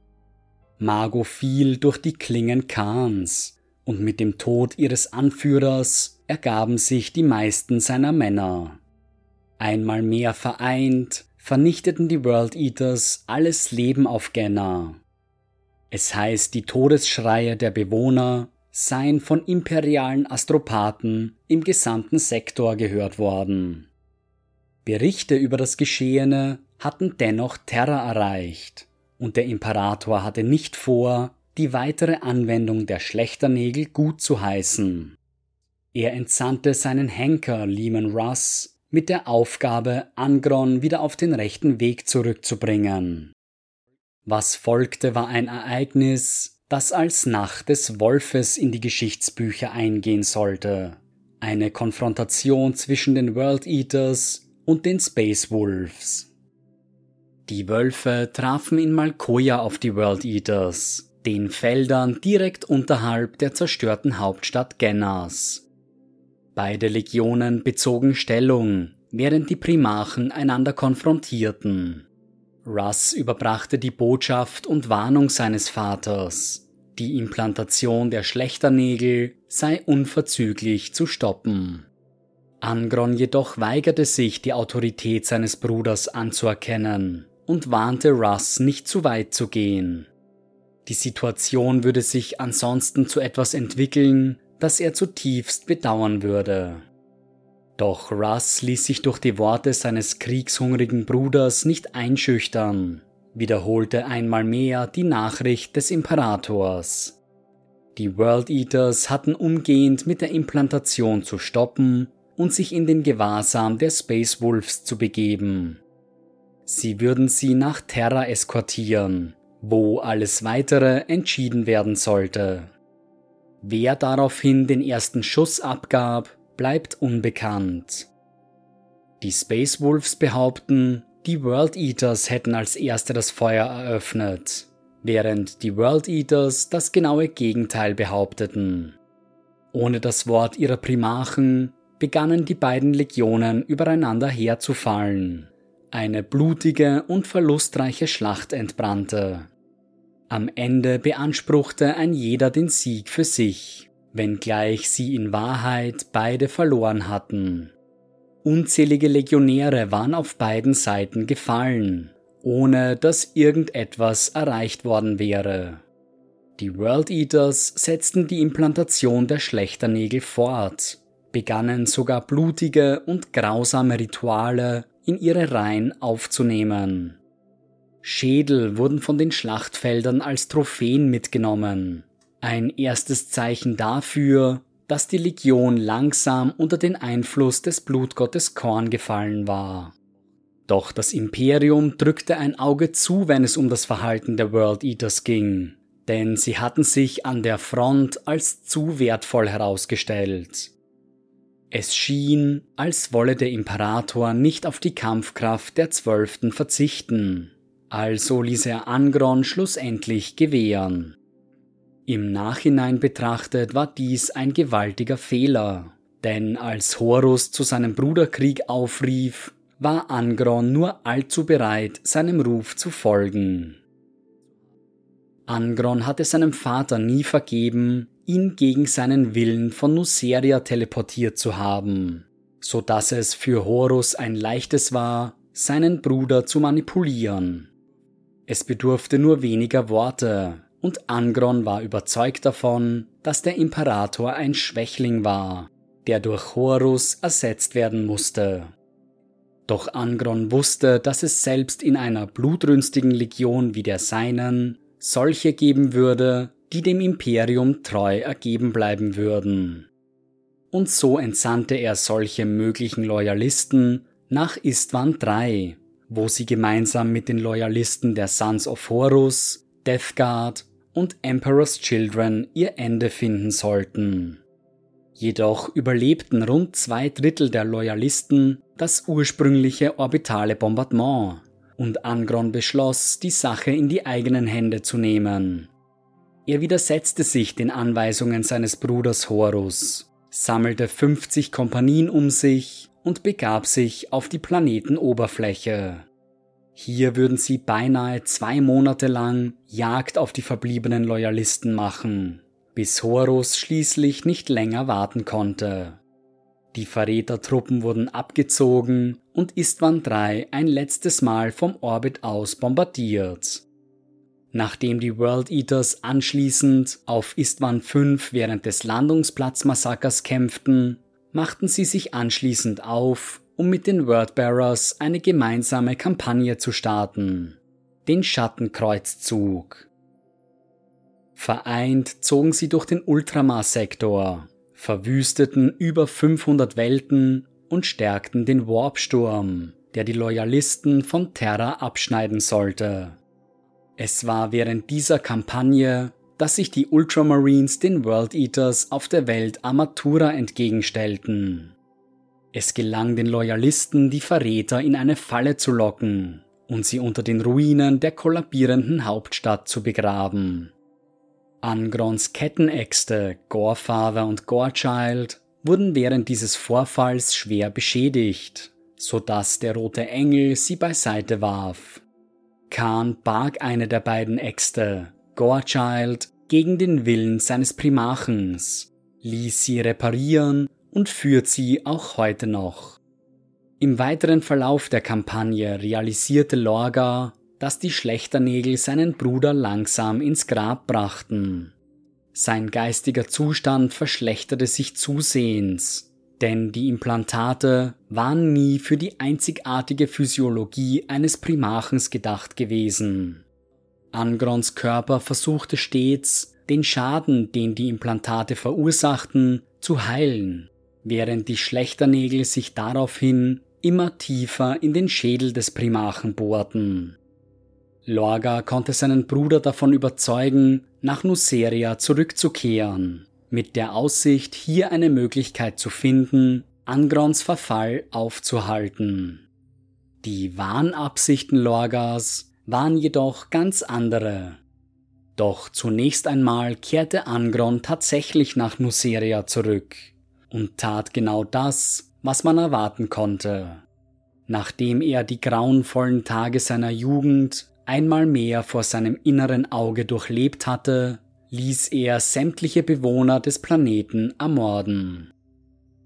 [SPEAKER 1] Mago fiel durch die Klingen Khans, und mit dem Tod ihres Anführers ergaben sich die meisten seiner Männer. Einmal mehr vereint, vernichteten die World Eaters alles Leben auf Genna. Es heißt, die Todesschreie der Bewohner seien von imperialen Astropathen im gesamten Sektor gehört worden. Berichte über das Geschehene hatten dennoch Terra erreicht, und der Imperator hatte nicht vor, die weitere Anwendung der Schlechternägel gut zu heißen. Er entsandte seinen Henker Lehman Russ mit der Aufgabe, Angron wieder auf den rechten Weg zurückzubringen. Was folgte, war ein Ereignis, das als Nacht des Wolfes in die Geschichtsbücher eingehen sollte. Eine Konfrontation zwischen den World Eaters und den Space Wolves. Die Wölfe trafen in Malkoya auf die World Eaters, den Feldern direkt unterhalb der zerstörten Hauptstadt Gennas. Beide Legionen bezogen Stellung, während die Primarchen einander konfrontierten. Russ überbrachte die Botschaft und Warnung seines Vaters. Die Implantation der Schlechternägel sei unverzüglich zu stoppen. Angron jedoch weigerte sich, die Autorität seines Bruders anzuerkennen und warnte Russ, nicht zu weit zu gehen. Die Situation würde sich ansonsten zu etwas entwickeln, das er zutiefst bedauern würde. Doch Russ ließ sich durch die Worte seines kriegshungrigen Bruders nicht einschüchtern, wiederholte einmal mehr die Nachricht des Imperators. Die World Eaters hatten umgehend mit der Implantation zu stoppen und sich in den Gewahrsam der Space Wolves zu begeben. Sie würden sie nach Terra eskortieren, wo alles weitere entschieden werden sollte. Wer daraufhin den ersten Schuss abgab, bleibt unbekannt. Die Space Wolves behaupten, die World Eaters hätten als erste das Feuer eröffnet, während die World Eaters das genaue Gegenteil behaupteten. Ohne das Wort ihrer Primarchen begannen die beiden Legionen übereinander herzufallen. Eine blutige und verlustreiche Schlacht entbrannte. Am Ende beanspruchte ein jeder den Sieg für sich, wenngleich sie in Wahrheit beide verloren hatten. Unzählige Legionäre waren auf beiden Seiten gefallen, ohne dass irgendetwas erreicht worden wäre. Die World Eaters setzten die Implantation der Schlechternägel fort, begannen sogar blutige und grausame Rituale in ihre Reihen aufzunehmen. Schädel wurden von den Schlachtfeldern als Trophäen mitgenommen. Ein erstes Zeichen dafür, dass die Legion langsam unter den Einfluss des Blutgottes Korn gefallen war. Doch das Imperium drückte ein Auge zu, wenn es um das Verhalten der World Eaters ging. denn sie hatten sich an der Front als zu wertvoll herausgestellt. Es schien, als wolle der Imperator nicht auf die Kampfkraft der Zwölften verzichten, also ließ er Angron schlussendlich gewähren. Im Nachhinein betrachtet war dies ein gewaltiger Fehler, denn als Horus zu seinem Bruderkrieg aufrief, war Angron nur allzu bereit, seinem Ruf zu folgen. Angron hatte seinem Vater nie vergeben, ihn gegen seinen Willen von Nuceria teleportiert zu haben, so dass es für Horus ein leichtes war, seinen Bruder zu manipulieren. Es bedurfte nur weniger Worte, und Angron war überzeugt davon, dass der Imperator ein Schwächling war, der durch Horus ersetzt werden musste. Doch Angron wusste, dass es selbst in einer blutrünstigen Legion wie der seinen solche geben würde, die dem Imperium treu ergeben bleiben würden. Und so entsandte er solche möglichen Loyalisten nach Istvan III, wo sie gemeinsam mit den Loyalisten der Sons of Horus, Death Guard und Emperor's Children ihr Ende finden sollten. Jedoch überlebten rund zwei Drittel der Loyalisten das ursprüngliche orbitale Bombardement und Angron beschloss, die Sache in die eigenen Hände zu nehmen. Er widersetzte sich den Anweisungen seines Bruders Horus, sammelte 50 Kompanien um sich und begab sich auf die Planetenoberfläche. Hier würden sie beinahe zwei Monate lang Jagd auf die verbliebenen Loyalisten machen, bis Horus schließlich nicht länger warten konnte. Die Verrätertruppen wurden abgezogen und Istvan III ein letztes Mal vom Orbit aus bombardiert. Nachdem die World Eaters anschließend auf Istvan V während des Landungsplatzmassakers kämpften, machten sie sich anschließend auf, um mit den Wordbearers eine gemeinsame Kampagne zu starten, den Schattenkreuzzug. Vereint zogen sie durch den Ultramar-Sektor, verwüsteten über 500 Welten und stärkten den Warpsturm, der die Loyalisten von Terra abschneiden sollte. Es war während dieser Kampagne, dass sich die Ultramarines den World Eaters auf der Welt Amatura entgegenstellten. Es gelang den Loyalisten, die Verräter in eine Falle zu locken und sie unter den Ruinen der kollabierenden Hauptstadt zu begraben. Angrons Kettenäxte, Gorefather und Gorechild wurden während dieses Vorfalls schwer beschädigt, so dass der rote Engel sie beiseite warf. Khan barg eine der beiden Äxte, Gorechild, gegen den Willen seines Primarchens, ließ sie reparieren und führt sie auch heute noch. Im weiteren Verlauf der Kampagne realisierte Lorga, dass die Schlechternägel seinen Bruder langsam ins Grab brachten. Sein geistiger Zustand verschlechterte sich zusehends, denn die Implantate waren nie für die einzigartige Physiologie eines Primarchens gedacht gewesen. Angrons Körper versuchte stets, den Schaden, den die Implantate verursachten, zu heilen, während die Schlechternägel sich daraufhin immer tiefer in den Schädel des Primarchen bohrten. Lorga konnte seinen Bruder davon überzeugen, nach Nuceria zurückzukehren, mit der Aussicht, hier eine Möglichkeit zu finden, Angrons Verfall aufzuhalten. Die wahren Absichten Lorgas waren jedoch ganz andere. Doch zunächst einmal kehrte Angron tatsächlich nach Nuceria zurück und tat genau das, was man erwarten konnte. Nachdem er die grauenvollen Tage seiner Jugend einmal mehr vor seinem inneren Auge durchlebt hatte, ließ er sämtliche Bewohner des Planeten ermorden.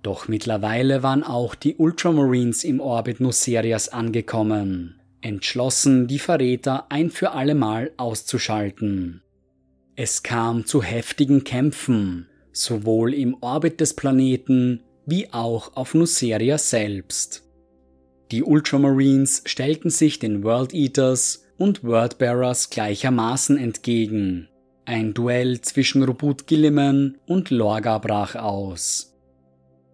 [SPEAKER 1] Doch mittlerweile waren auch die Ultramarines im Orbit Nucerias angekommen, entschlossen, die Verräter ein für allemal auszuschalten. Es kam zu heftigen Kämpfen, sowohl im Orbit des Planeten wie auch auf Nuceria selbst. Die Ultramarines stellten sich den World Eaters und Wordbearers gleichermaßen entgegen. Ein Duell zwischen Robut Gilliman und Lorga brach aus.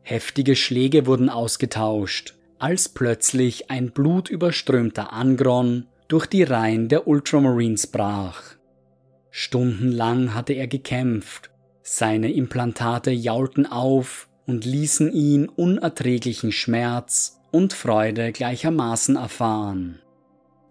[SPEAKER 1] Heftige Schläge wurden ausgetauscht, als plötzlich ein blutüberströmter Angron durch die Reihen der Ultramarines brach. Stundenlang hatte er gekämpft, seine Implantate jaulten auf und ließen ihn unerträglichen Schmerz und Freude gleichermaßen erfahren.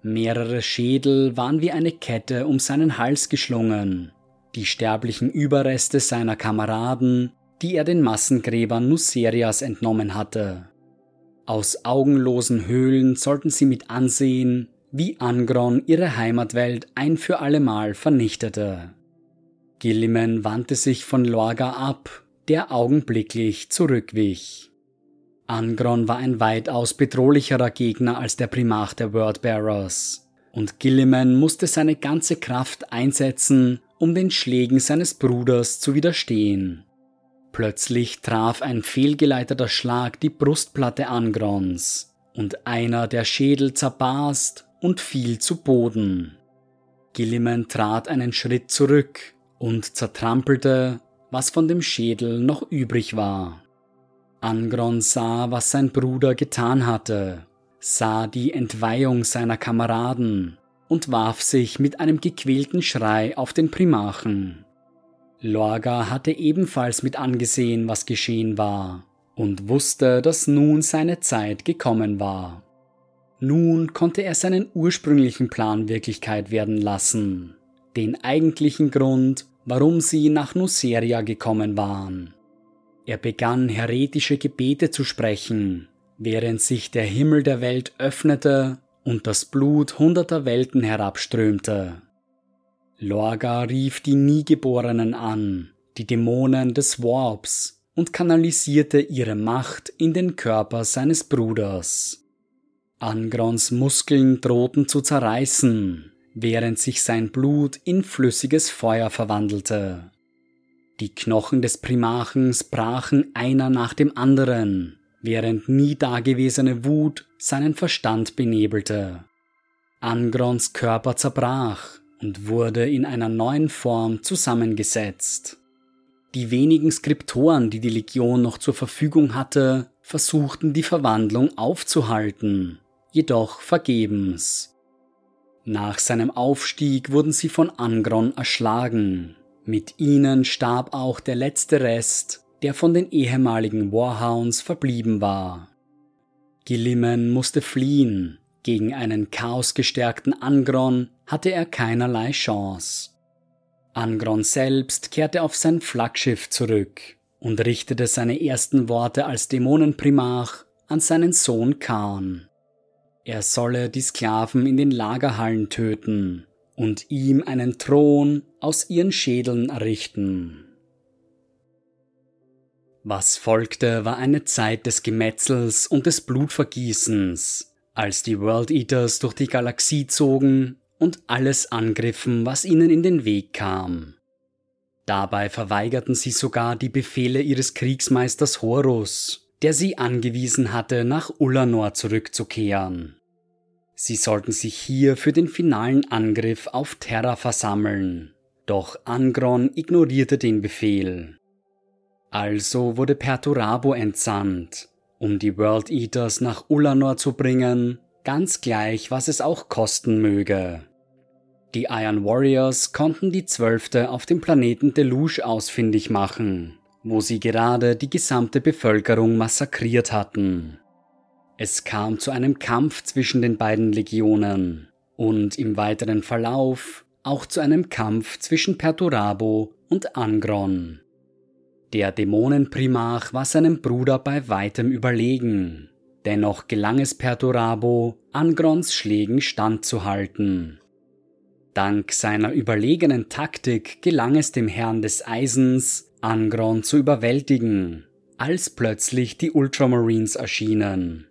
[SPEAKER 1] Mehrere Schädel waren wie eine Kette um seinen Hals geschlungen, die sterblichen Überreste seiner Kameraden, die er den Massengräbern Nucerias entnommen hatte. Aus augenlosen Höhlen sollten sie mit ansehen, wie Angron ihre Heimatwelt ein für allemal vernichtete. Gilliman wandte sich von Lorga ab, der augenblicklich zurückwich. Angron war ein weitaus bedrohlicherer Gegner als der Primarch der Wordbearers, und Gilliman musste seine ganze Kraft einsetzen, um den Schlägen seines Bruders zu widerstehen. Plötzlich traf ein fehlgeleiteter Schlag die Brustplatte Angrons, und einer der Schädel zerbarst und fiel zu Boden. Gilliman trat einen Schritt zurück und zertrampelte, was von dem Schädel noch übrig war. Angron sah, was sein Bruder getan hatte, sah die Entweihung seiner Kameraden und warf sich mit einem gequälten Schrei auf den Primarchen. Lorga hatte ebenfalls mit angesehen, was geschehen war, und wusste, dass nun seine Zeit gekommen war. Nun konnte er seinen ursprünglichen Plan Wirklichkeit werden lassen, den eigentlichen Grund, warum sie nach Nuceria gekommen waren. Er begann heretische Gebete zu sprechen, während sich der Himmel der Welt öffnete und das Blut hunderter Welten herabströmte. Lorga rief die Niegeborenen an, die Dämonen des Warps, und kanalisierte ihre Macht in den Körper seines Bruders. Angrons Muskeln drohten zu zerreißen, während sich sein Blut in flüssiges Feuer verwandelte. Die Knochen des Primarchens brachen einer nach dem anderen, während nie dagewesene Wut seinen Verstand benebelte. Angrons Körper zerbrach und wurde in einer neuen Form zusammengesetzt. Die wenigen Skriptoren, die die Legion noch zur Verfügung hatte, versuchten die Verwandlung aufzuhalten, jedoch vergebens. Nach seinem Aufstieg wurden sie von Angron erschlagen, mit ihnen starb auch der letzte Rest, der von den ehemaligen Warhounds verblieben war. Gilliman musste fliehen, gegen einen chaosgestärkten Angron hatte er keinerlei Chance. Angron selbst kehrte auf sein Flaggschiff zurück und richtete seine ersten Worte als Dämonenprimarch an seinen Sohn Khan. Er solle die Sklaven in den Lagerhallen töten und ihm einen Thron aus ihren Schädeln errichten. Was folgte, war eine Zeit des Gemetzels und des Blutvergießens, als die World Eaters durch die Galaxie zogen und alles angriffen, was ihnen in den Weg kam. Dabei verweigerten sie sogar die Befehle ihres Kriegsmeisters Horus, der sie angewiesen hatte, nach Ulanor zurückzukehren. Sie sollten sich hier für den finalen Angriff auf Terra versammeln, doch Angron ignorierte den Befehl. Also wurde Perturabo entsandt, um die World Eaters nach Ulanor zu bringen, ganz gleich, was es auch kosten möge. Die Iron Warriors konnten die Zwölfte auf dem Planeten Deluge ausfindig machen, wo sie gerade die gesamte Bevölkerung massakriert hatten. Es kam zu einem Kampf zwischen den beiden Legionen und im weiteren Verlauf auch zu einem Kampf zwischen Perturabo und Angron. Der Dämonenprimarch war seinem Bruder bei weitem überlegen, dennoch gelang es Perturabo, Angrons Schlägen standzuhalten. Dank seiner überlegenen Taktik gelang es dem Herrn des Eisens, Angron zu überwältigen, als plötzlich die Ultramarines erschienen.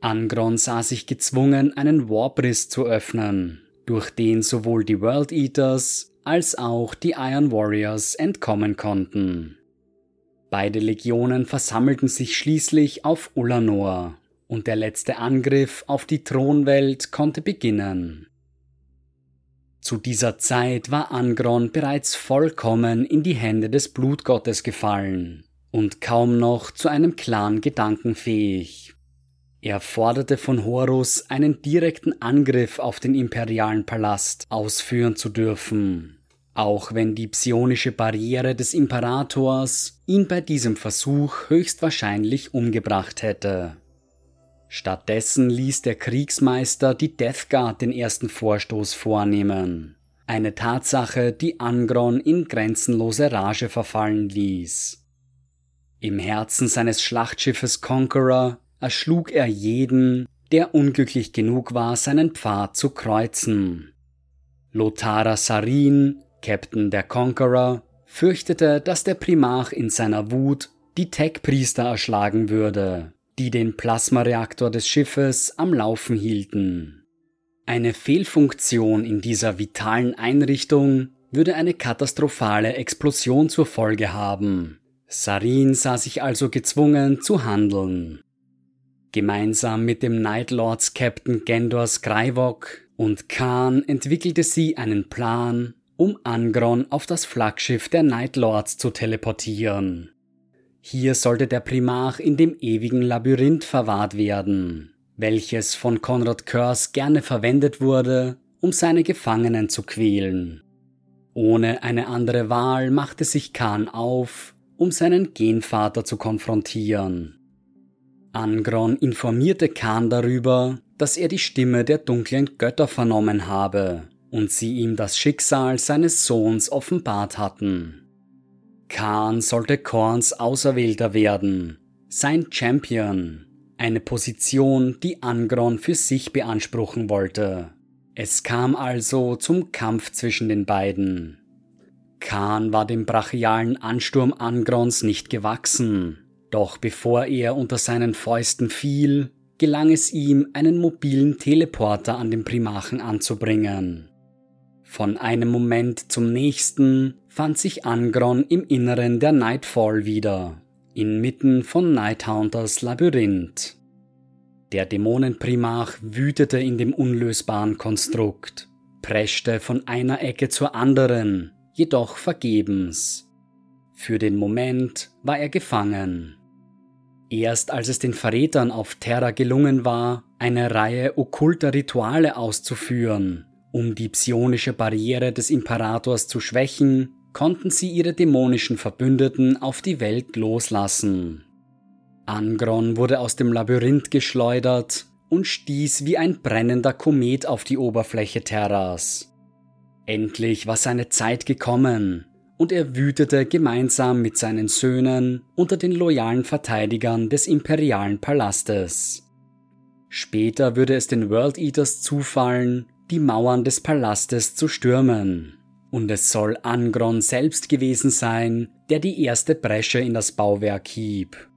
[SPEAKER 1] Angron sah sich gezwungen, einen Warbriss zu öffnen, durch den sowohl die World Eaters als auch die Iron Warriors entkommen konnten. Beide Legionen versammelten sich schließlich auf Ulanor, und der letzte Angriff auf die Thronwelt konnte beginnen. Zu dieser Zeit war Angron bereits vollkommen in die Hände des Blutgottes gefallen und kaum noch zu einem klaren Gedanken fähig. Er forderte von Horus, einen direkten Angriff auf den imperialen Palast ausführen zu dürfen. auch wenn die psionische Barriere des Imperators ihn bei diesem Versuch höchstwahrscheinlich umgebracht hätte. Stattdessen ließ der Kriegsmeister die Death Guard den ersten Vorstoß vornehmen, eine Tatsache, die Angron in grenzenlose Rage verfallen ließ. Im Herzen seines Schlachtschiffes Conqueror erschlug er jeden, der unglücklich genug war, seinen Pfad zu kreuzen. Lothara Sarin Captain der Conqueror, fürchtete, dass der Primarch in seiner Wut die Tech-Priester erschlagen würde, die den Plasmareaktor des Schiffes am Laufen hielten. Eine Fehlfunktion in dieser vitalen Einrichtung würde eine katastrophale Explosion zur Folge haben. Sarin sah sich also gezwungen zu handeln. Gemeinsam mit dem Night Lords Captain Gendor Skrywok und Khan entwickelte sie einen Plan, um Angron auf das Flaggschiff der Night Lords zu teleportieren. Hier sollte der Primarch in dem ewigen Labyrinth verwahrt werden, welches von Konrad Curse gerne verwendet wurde, um seine Gefangenen zu quälen. Ohne eine andere Wahl machte sich Khan auf, um seinen Genvater zu konfrontieren. Angron informierte Khan darüber, dass er die Stimme der dunklen Götter vernommen habe und sie ihm das Schicksal seines Sohns offenbart hatten. Khan sollte Korns Auserwählter werden, sein Champion, eine Position, die Angron für sich beanspruchen wollte. Es kam also zum Kampf zwischen den beiden. Khan war dem brachialen Ansturm Angrons nicht gewachsen, doch bevor er unter seinen Fäusten fiel, gelang es ihm, einen mobilen Teleporter an den Primachen anzubringen. Von einem Moment zum nächsten fand sich Angron im Inneren der Nightfall wieder, inmitten von Nighthunters Labyrinth. Der Dämonenprimarch wütete in dem unlösbaren Konstrukt, preschte von einer Ecke zur anderen, jedoch vergebens. Für den Moment war er gefangen. Erst als es den Verrätern auf Terra gelungen war, eine Reihe okkulter Rituale auszuführen, um die psionische Barriere des Imperators zu schwächen, konnten sie ihre dämonischen Verbündeten auf die Welt loslassen. Angron wurde aus dem Labyrinth geschleudert und stieß wie ein brennender Komet auf die Oberfläche Terras. Endlich war seine Zeit gekommen, und er wütete gemeinsam mit seinen Söhnen unter den loyalen Verteidigern des imperialen Palastes. Später würde es den World Eaters zufallen, die Mauern des Palastes zu stürmen. Und es soll Angron selbst gewesen sein, der die erste Bresche in das Bauwerk hieb.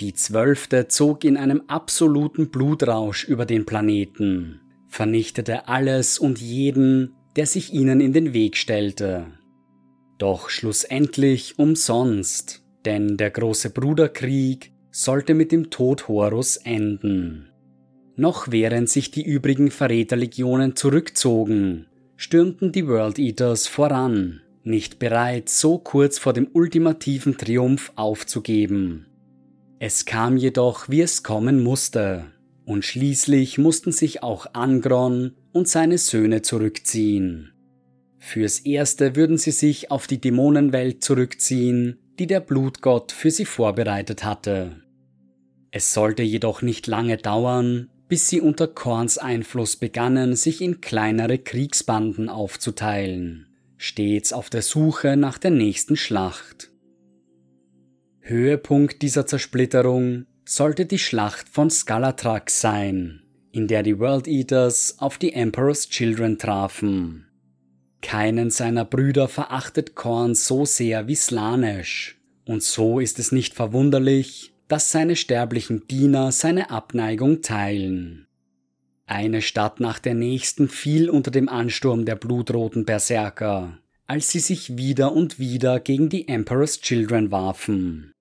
[SPEAKER 1] Die zwölfte zog in einem absoluten Blutrausch über den Planeten, vernichtete alles und jeden, der sich ihnen in den Weg stellte. Doch schlussendlich umsonst, denn der große Bruderkrieg sollte mit dem Tod Horus enden. Noch während sich die übrigen Verräterlegionen zurückzogen, stürmten die World Eaters voran, nicht bereit, so kurz vor dem ultimativen Triumph aufzugeben. Es kam jedoch, wie es kommen musste, und schließlich mussten sich auch Angron und seine Söhne zurückziehen. Fürs Erste würden sie sich auf die Dämonenwelt zurückziehen, die der Blutgott für sie vorbereitet hatte. Es sollte jedoch nicht lange dauern, bis sie unter Korns Einfluss begannen, sich in kleinere Kriegsbanden aufzuteilen, stets auf der Suche nach der nächsten Schlacht. Höhepunkt dieser Zersplitterung sollte die Schlacht von Skalatrax sein, in der die World Eaters auf die Emperor's Children trafen. Keinen seiner Brüder verachtet Korn so sehr wie Slanesh, und so ist es nicht verwunderlich, dass seine sterblichen Diener seine Abneigung teilen. Eine Stadt nach der nächsten fiel unter dem Ansturm der blutroten Berserker, als sie sich wieder und wieder gegen die Emperor's Children warfen.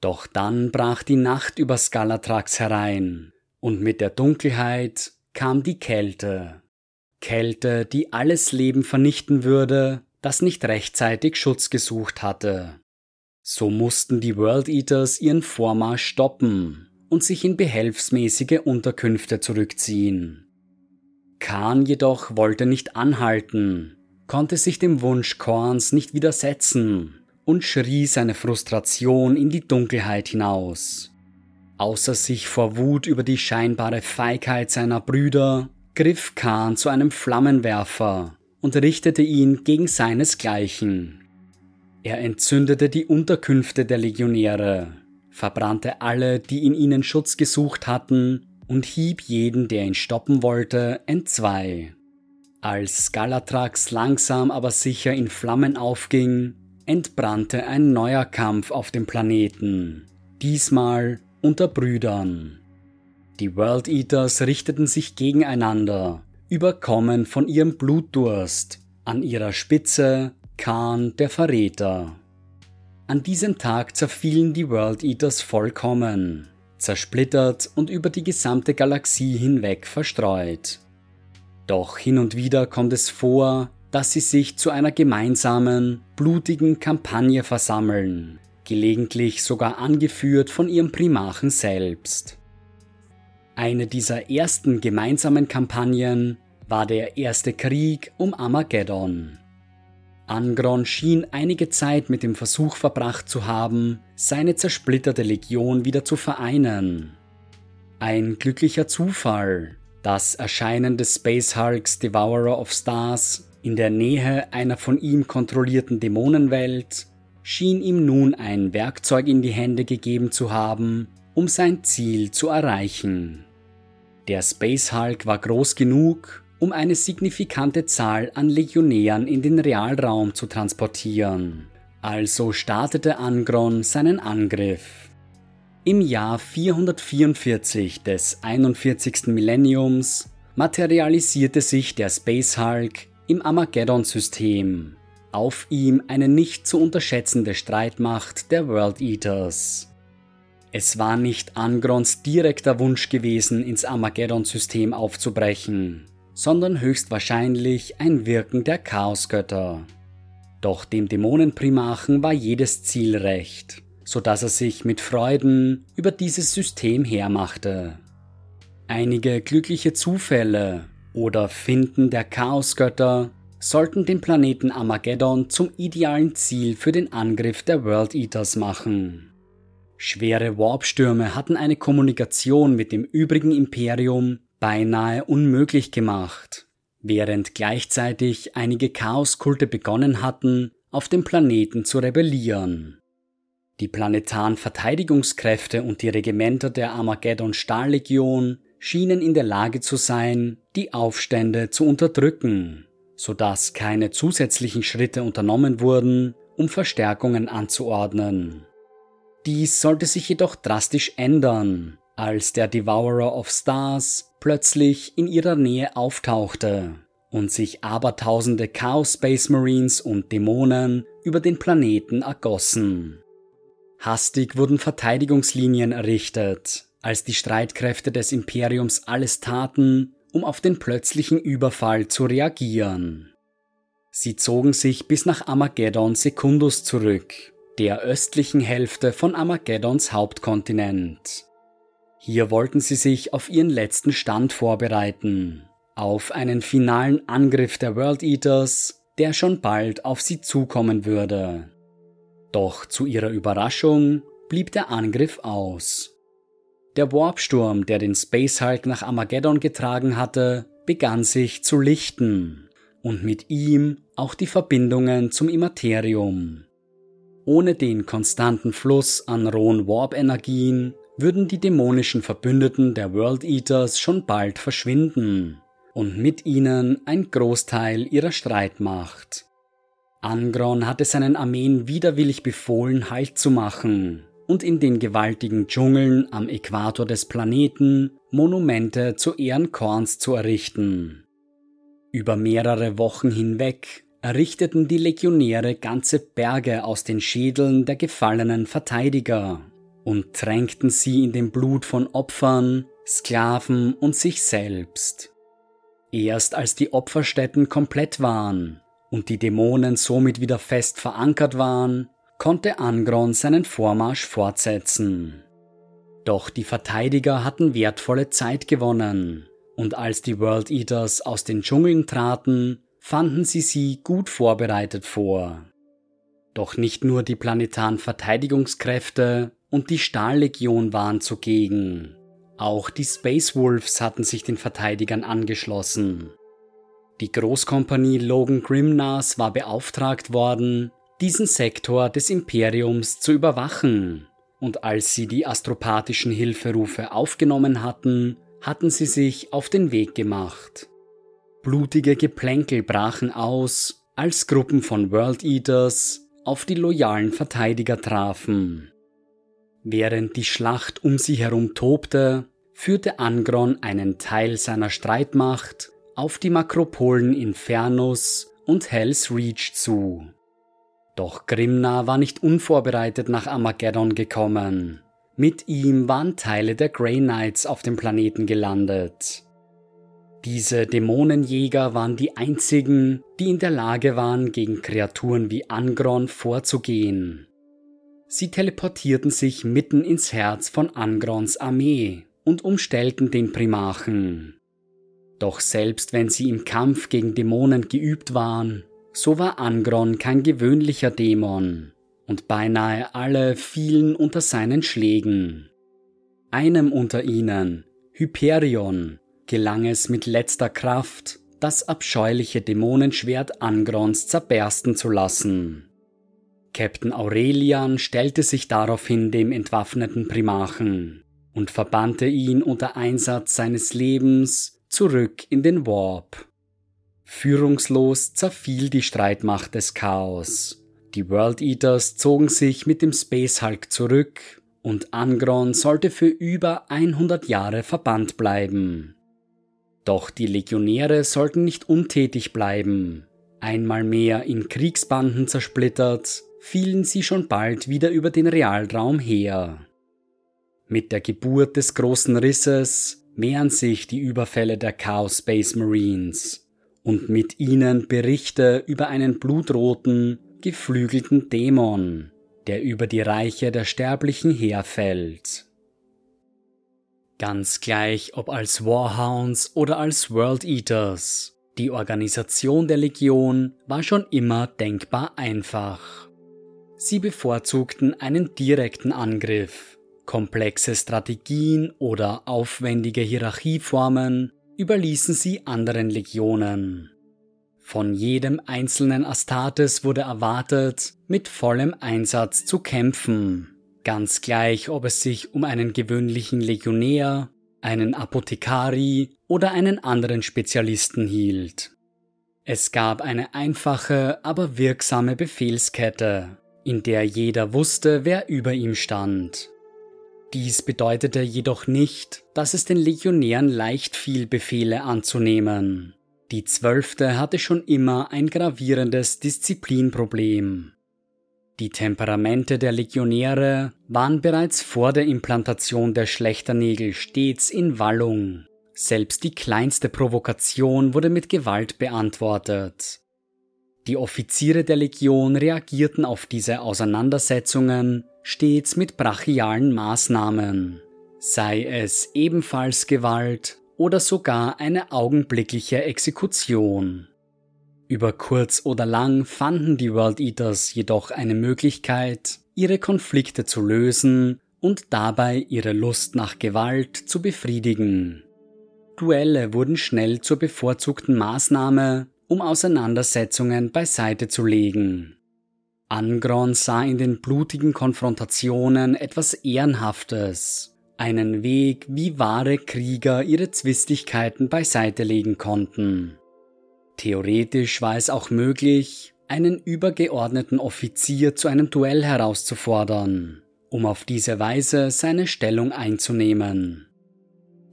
[SPEAKER 1] Doch dann brach die Nacht über Skalatrax herein, und mit der Dunkelheit kam die Kälte. Kälte, die alles Leben vernichten würde, das nicht rechtzeitig Schutz gesucht hatte. So mussten die World Eaters ihren Vormarsch stoppen und sich in behelfsmäßige Unterkünfte zurückziehen. Khan jedoch wollte nicht anhalten, konnte sich dem Wunsch Korns nicht widersetzen und schrie seine Frustration in die Dunkelheit hinaus. Außer sich vor Wut über die scheinbare Feigheit seiner Brüder, griff Khan zu einem Flammenwerfer und richtete ihn gegen seinesgleichen. Er entzündete die Unterkünfte der Legionäre, verbrannte alle, die in ihnen Schutz gesucht hatten, und hieb jeden, der ihn stoppen wollte, entzwei. Als Galatrax langsam aber sicher in Flammen aufging, entbrannte ein neuer Kampf auf dem Planeten, diesmal unter Brüdern. Die World Eaters richteten sich gegeneinander, überkommen von ihrem Blutdurst, an ihrer Spitze Khan der Verräter. An diesem Tag zerfielen die World Eaters vollkommen, zersplittert und über die gesamte Galaxie hinweg verstreut. Doch hin und wieder kommt es vor, dass sie sich zu einer gemeinsamen, blutigen Kampagne versammeln, gelegentlich sogar angeführt von ihrem Primarchen selbst. Eine dieser ersten gemeinsamen Kampagnen war der erste Krieg um Armageddon. Angron schien einige Zeit mit dem Versuch verbracht zu haben, seine zersplitterte Legion wieder zu vereinen. Ein glücklicher Zufall, das Erscheinen des Space Hulks Devourer of Stars in der Nähe einer von ihm kontrollierten Dämonenwelt schien ihm nun ein Werkzeug in die Hände gegeben zu haben, um sein Ziel zu erreichen. Der Space Hulk war groß genug, um eine signifikante Zahl an Legionären in den Realraum zu transportieren. Also startete Angron seinen Angriff. Im Jahr 444 des 41. Millenniums materialisierte sich der Space Hulk im Armageddon-System. Auf ihm eine nicht zu unterschätzende Streitmacht der World Eaters. Es war nicht Angrons direkter Wunsch gewesen, ins Armageddon-System aufzubrechen, sondern höchstwahrscheinlich ein Wirken der Chaosgötter. Doch dem Dämonenprimachen war jedes Ziel recht so dass er sich mit Freuden über dieses System hermachte. Einige glückliche Zufälle oder Finden der Chaosgötter sollten den Planeten Armageddon zum idealen Ziel für den Angriff der World Eaters machen. Schwere Warpstürme hatten eine Kommunikation mit dem übrigen Imperium beinahe unmöglich gemacht, während gleichzeitig einige Chaoskulte begonnen hatten, auf dem Planeten zu rebellieren. Die planetaren Verteidigungskräfte und die Regimenter der Armageddon Stahllegion schienen in der Lage zu sein, die Aufstände zu unterdrücken, sodass keine zusätzlichen Schritte unternommen wurden, um Verstärkungen anzuordnen. Dies sollte sich jedoch drastisch ändern, als der Devourer of Stars plötzlich in ihrer Nähe auftauchte und sich abertausende Chaos Space Marines und Dämonen über den Planeten ergossen. Hastig wurden Verteidigungslinien errichtet, als die Streitkräfte des Imperiums alles taten, um auf den plötzlichen Überfall zu reagieren. Sie zogen sich bis nach Armageddon Secundus zurück, der östlichen Hälfte von Armageddons Hauptkontinent. Hier wollten sie sich auf ihren letzten Stand vorbereiten, auf einen finalen Angriff der World Eaters, der schon bald auf sie zukommen würde. Doch zu ihrer Überraschung blieb der Angriff aus. Der Warpsturm, der den Space Hulk nach Armageddon getragen hatte, begann sich zu lichten und mit ihm auch die Verbindungen zum Immaterium. Ohne den konstanten Fluss an rohen Warp-Energien würden die dämonischen Verbündeten der World Eaters schon bald verschwinden und mit ihnen ein Großteil ihrer Streitmacht. Angron hatte seinen Armeen widerwillig befohlen, Halt zu machen und in den gewaltigen Dschungeln am Äquator des Planeten Monumente zu Ehren Korns zu errichten. Über mehrere Wochen hinweg errichteten die Legionäre ganze Berge aus den Schädeln der gefallenen Verteidiger und tränkten sie in dem Blut von Opfern, Sklaven und sich selbst. Erst als die Opferstätten komplett waren und die Dämonen somit wieder fest verankert waren, konnte Angron seinen Vormarsch fortsetzen. Doch die Verteidiger hatten wertvolle Zeit gewonnen, und als die World Eaters aus den Dschungeln traten, fanden sie sie gut vorbereitet vor. Doch nicht nur die planetaren Verteidigungskräfte und die Stahllegion waren zugegen. Auch die Space Wolves hatten sich den Verteidigern angeschlossen. Die Großkompanie Logan Grimnas war beauftragt worden, diesen Sektor des Imperiums zu überwachen, und als sie die astropathischen Hilferufe aufgenommen hatten, hatten sie sich auf den Weg gemacht. Blutige Geplänkel brachen aus, als Gruppen von World Eaters auf die loyalen Verteidiger trafen. Während die Schlacht um sie herum tobte, führte Angron einen Teil seiner Streitmacht auf die Makropolen Infernus und Hell's Reach zu. Doch Grimna war nicht unvorbereitet nach Armageddon gekommen. Mit ihm waren Teile der Grey Knights auf dem Planeten gelandet. Diese Dämonenjäger waren die einzigen, die in der Lage waren, gegen Kreaturen wie Angron vorzugehen. Sie teleportierten sich mitten ins Herz von Angrons Armee und umstellten den Primarchen. Doch selbst wenn sie im Kampf gegen Dämonen geübt waren, so war Angron kein gewöhnlicher Dämon, und beinahe alle fielen unter seinen Schlägen. Einem unter ihnen, Hyperion, gelang es mit letzter Kraft, das abscheuliche Dämonenschwert Angrons zerbersten zu lassen. Captain Aurelian stellte sich daraufhin dem entwaffneten Primarchen und verbannte ihn unter Einsatz seines Lebens zurück in den Warp. Führungslos zerfiel die Streitmacht des Chaos. Die World Eaters zogen sich mit dem Space Hulk zurück und Angron sollte für über 100 Jahre verbannt bleiben. Doch die Legionäre sollten nicht untätig bleiben. Einmal mehr in Kriegsbanden zersplittert, fielen sie schon bald wieder über den Realraum her. Mit der Geburt des großen Risses mehren sich die Überfälle der Chaos Space Marines und mit ihnen Berichte über einen blutroten, geflügelten Dämon, der über die Reiche der Sterblichen herfällt. Ganz gleich ob als Warhounds oder als World Eaters. Die Organisation der Legion war schon immer denkbar einfach. Sie bevorzugten einen direkten Angriff. Komplexe Strategien oder aufwendige Hierarchieformen überließen sie anderen Legionen. Von jedem einzelnen Astartes wurde erwartet, mit vollem Einsatz zu kämpfen ganz gleich, ob es sich um einen gewöhnlichen Legionär, einen Apothekari oder einen anderen Spezialisten hielt. Es gab eine einfache, aber wirksame Befehlskette, in der jeder wusste, wer über ihm stand. Dies bedeutete jedoch nicht, dass es den Legionären leicht fiel, Befehle anzunehmen. Die Zwölfte hatte schon immer ein gravierendes Disziplinproblem. Die Temperamente der Legionäre waren bereits vor der Implantation der Schlechternägel stets in Wallung. Selbst die kleinste Provokation wurde mit Gewalt beantwortet. Die Offiziere der Legion reagierten auf diese Auseinandersetzungen stets mit brachialen Maßnahmen, sei es ebenfalls Gewalt oder sogar eine augenblickliche Exekution. Über kurz oder lang fanden die World Eaters jedoch eine Möglichkeit, ihre Konflikte zu lösen und dabei ihre Lust nach Gewalt zu befriedigen. Duelle wurden schnell zur bevorzugten Maßnahme, um Auseinandersetzungen beiseite zu legen. Angron sah in den blutigen Konfrontationen etwas Ehrenhaftes, einen Weg, wie wahre Krieger ihre Zwistigkeiten beiseite legen konnten. Theoretisch war es auch möglich, einen übergeordneten Offizier zu einem Duell herauszufordern, um auf diese Weise seine Stellung einzunehmen.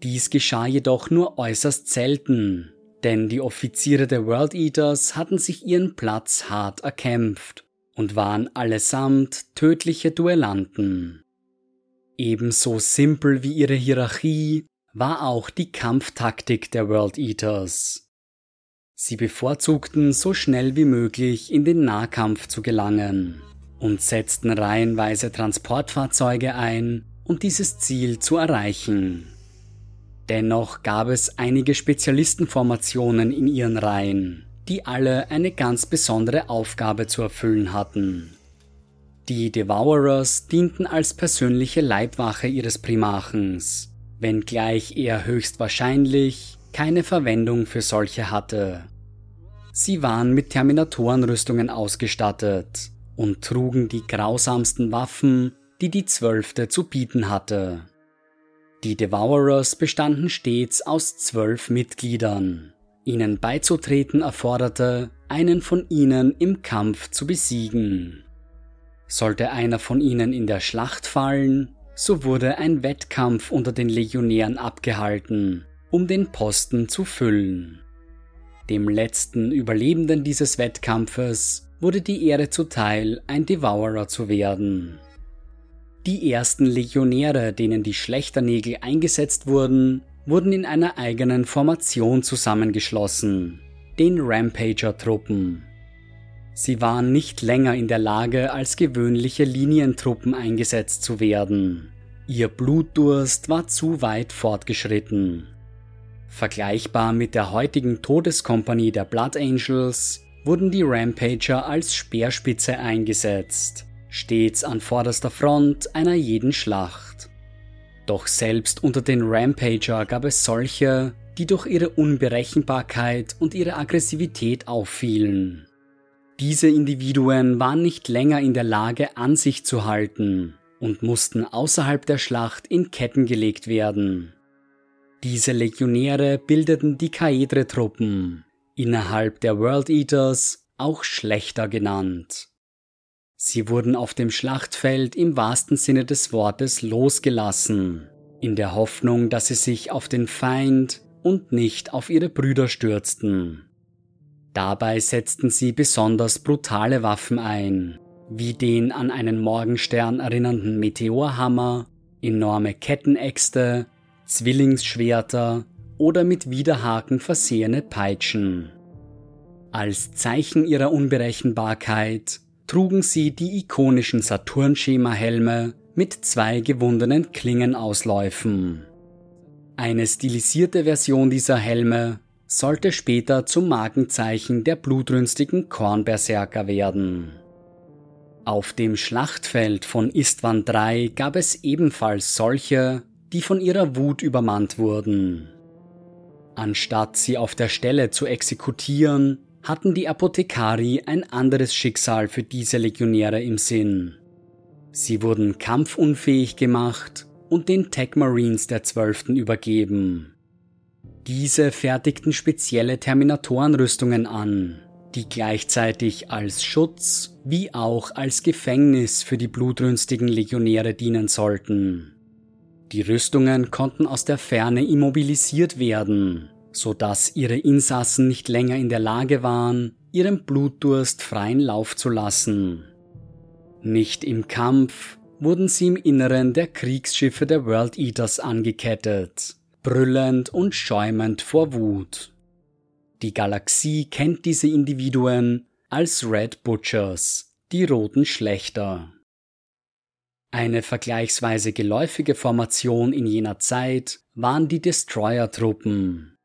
[SPEAKER 1] Dies geschah jedoch nur äußerst selten, denn die Offiziere der World Eaters hatten sich ihren Platz hart erkämpft und waren allesamt tödliche Duellanten. Ebenso simpel wie ihre Hierarchie war auch die Kampftaktik der World Eaters. Sie bevorzugten so schnell wie möglich in den Nahkampf zu gelangen und setzten reihenweise Transportfahrzeuge ein, um dieses Ziel zu erreichen. Dennoch gab es einige Spezialistenformationen in ihren Reihen, die alle eine ganz besondere Aufgabe zu erfüllen hatten. Die Devourers dienten als persönliche Leibwache ihres Primarchens, wenngleich er höchstwahrscheinlich keine Verwendung für solche hatte. Sie waren mit Terminatorenrüstungen ausgestattet und trugen die grausamsten Waffen, die die Zwölfte zu bieten hatte. Die Devourers bestanden stets aus zwölf Mitgliedern. Ihnen beizutreten erforderte, einen von ihnen im Kampf zu besiegen. Sollte einer von ihnen in der Schlacht fallen, so wurde ein Wettkampf unter den Legionären abgehalten, um den Posten zu füllen. Dem letzten Überlebenden dieses Wettkampfes wurde die Ehre zuteil, ein Devourer zu werden. Die ersten Legionäre, denen die Schlechternägel eingesetzt wurden, wurden in einer eigenen Formation zusammengeschlossen, den Rampager-Truppen. Sie waren nicht länger in der Lage, als gewöhnliche Linientruppen eingesetzt zu werden. Ihr Blutdurst war zu weit fortgeschritten. Vergleichbar mit der heutigen Todeskompanie der Blood Angels wurden die Rampager als Speerspitze eingesetzt, stets an vorderster Front einer jeden Schlacht. Doch selbst unter den Rampager gab es solche, die durch ihre Unberechenbarkeit und ihre Aggressivität auffielen. Diese Individuen waren nicht länger in der Lage, an sich zu halten und mussten außerhalb der Schlacht in Ketten gelegt werden. Diese Legionäre bildeten die Kaedre-Truppen, innerhalb der World Eaters auch schlechter genannt. Sie wurden auf dem Schlachtfeld im wahrsten Sinne des Wortes losgelassen, in der Hoffnung, dass sie sich auf den Feind und nicht auf ihre Brüder stürzten. Dabei setzten sie besonders brutale Waffen ein, wie den an einen Morgenstern erinnernden Meteorhammer, enorme Kettenäxte, Zwillingsschwerter oder mit Widerhaken versehene Peitschen. Als Zeichen ihrer Unberechenbarkeit trugen sie die ikonischen Saturn-Schema-Helme mit zwei gewundenen Klingenausläufen. Eine stilisierte Version dieser Helme sollte später zum Markenzeichen der blutrünstigen Kornberserker werden. Auf dem Schlachtfeld von Istvan III gab es ebenfalls solche, die von ihrer Wut übermannt wurden. Anstatt sie auf der Stelle zu exekutieren, hatten die Apothekari ein anderes Schicksal für diese Legionäre im Sinn. Sie wurden kampfunfähig gemacht und den Tech Marines der Zwölften übergeben. Diese fertigten spezielle Terminatorenrüstungen an, die gleichzeitig als Schutz wie auch als Gefängnis für die blutrünstigen Legionäre dienen sollten. Die Rüstungen konnten aus der Ferne immobilisiert werden, so dass ihre Insassen nicht länger in der Lage waren, ihrem Blutdurst freien Lauf zu lassen. Nicht im Kampf wurden sie im Inneren der Kriegsschiffe der World Eaters angekettet, brüllend und schäumend vor Wut. Die Galaxie kennt diese Individuen als Red Butchers, die roten Schlechter. Eine vergleichsweise geläufige Formation in jener Zeit waren die Destroyer-Truppen.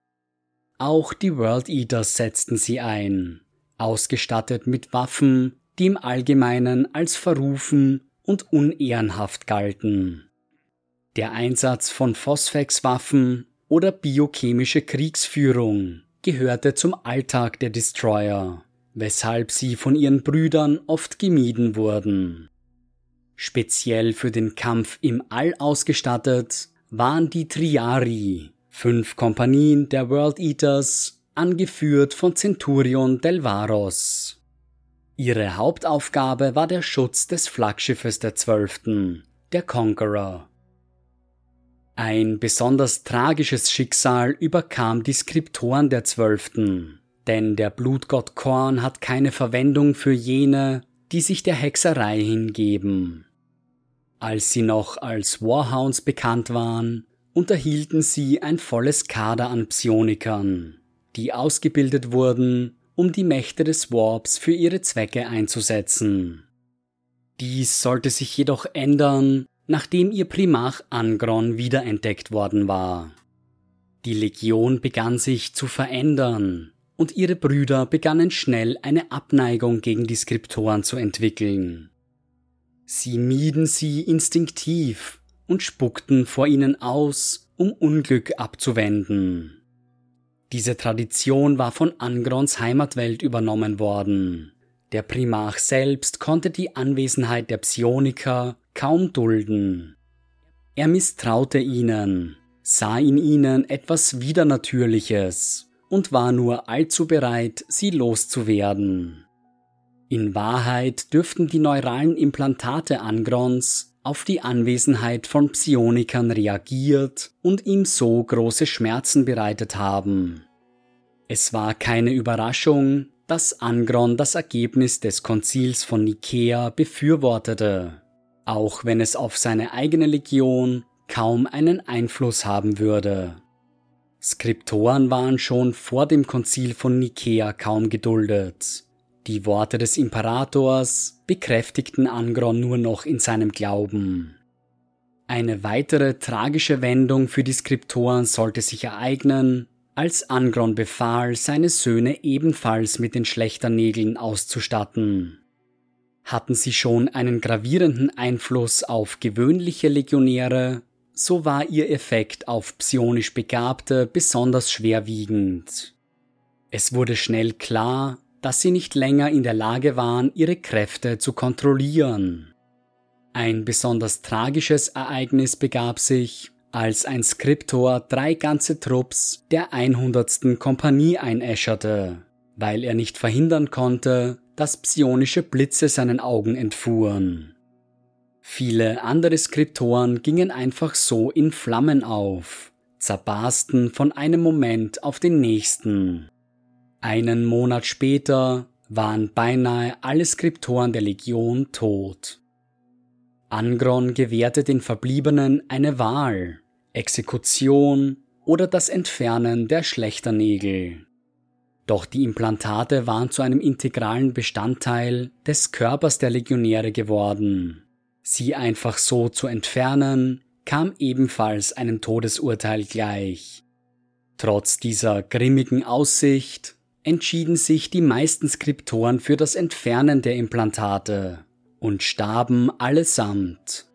[SPEAKER 1] Auch die World Eaters setzten sie ein, ausgestattet mit Waffen, die im Allgemeinen als verrufen und unehrenhaft galten. Der Einsatz von Phosphex-Waffen oder biochemische Kriegsführung gehörte zum Alltag der Destroyer, weshalb sie von ihren Brüdern oft gemieden wurden. Speziell für den Kampf im All ausgestattet waren die Triari, fünf Kompanien der World Eaters, angeführt von Centurion Delvaros. Ihre Hauptaufgabe war der Schutz des Flaggschiffes der Zwölften, der Conqueror. Ein besonders tragisches Schicksal überkam die Skriptoren der Zwölften, denn der Blutgott Korn hat keine Verwendung für jene, die sich der Hexerei hingeben. Als sie noch als Warhounds bekannt waren, unterhielten sie ein volles Kader an Psionikern, die ausgebildet wurden, um die Mächte des Warps für ihre Zwecke einzusetzen. Dies sollte sich jedoch ändern, nachdem ihr Primarch Angron wiederentdeckt worden war. Die Legion begann sich zu verändern und ihre Brüder begannen schnell eine Abneigung gegen die Skriptoren zu entwickeln. Sie mieden sie instinktiv und spuckten vor ihnen aus, um Unglück abzuwenden. Diese Tradition war von Angrons Heimatwelt übernommen worden. Der Primarch selbst konnte die Anwesenheit der Psioniker kaum dulden. Er misstraute ihnen, sah in ihnen etwas Widernatürliches und war nur allzu bereit, sie loszuwerden. In Wahrheit dürften die neuralen Implantate Angrons auf die Anwesenheit von Psionikern reagiert und ihm so große Schmerzen bereitet haben. Es war keine Überraschung, dass Angron das Ergebnis des Konzils von Nikea befürwortete, auch wenn es auf seine eigene Legion kaum einen Einfluss haben würde. Skriptoren waren schon vor dem Konzil von Nikea kaum geduldet. Die Worte des Imperators bekräftigten Angron nur noch in seinem Glauben. Eine weitere tragische Wendung für die Skriptoren sollte sich ereignen, als Angron befahl, seine Söhne ebenfalls mit den Schlechternägeln auszustatten. Hatten sie schon einen gravierenden Einfluss auf gewöhnliche Legionäre, so war ihr Effekt auf psionisch Begabte besonders schwerwiegend. Es wurde schnell klar, dass sie nicht länger in der Lage waren, ihre Kräfte zu kontrollieren. Ein besonders tragisches Ereignis begab sich, als ein Skriptor drei ganze Trupps der 100. Kompanie einäscherte, weil er nicht verhindern konnte, dass psionische Blitze seinen Augen entfuhren. Viele andere Skriptoren gingen einfach so in Flammen auf, zerbarsten von einem Moment auf den nächsten. Einen Monat später waren beinahe alle Skriptoren der Legion tot. Angron gewährte den Verbliebenen eine Wahl, Exekution oder das Entfernen der Schlechternägel. Doch die Implantate waren zu einem integralen Bestandteil des Körpers der Legionäre geworden. Sie einfach so zu entfernen, kam ebenfalls einem Todesurteil gleich. Trotz dieser grimmigen Aussicht entschieden sich die meisten Skriptoren für das Entfernen der Implantate und starben allesamt.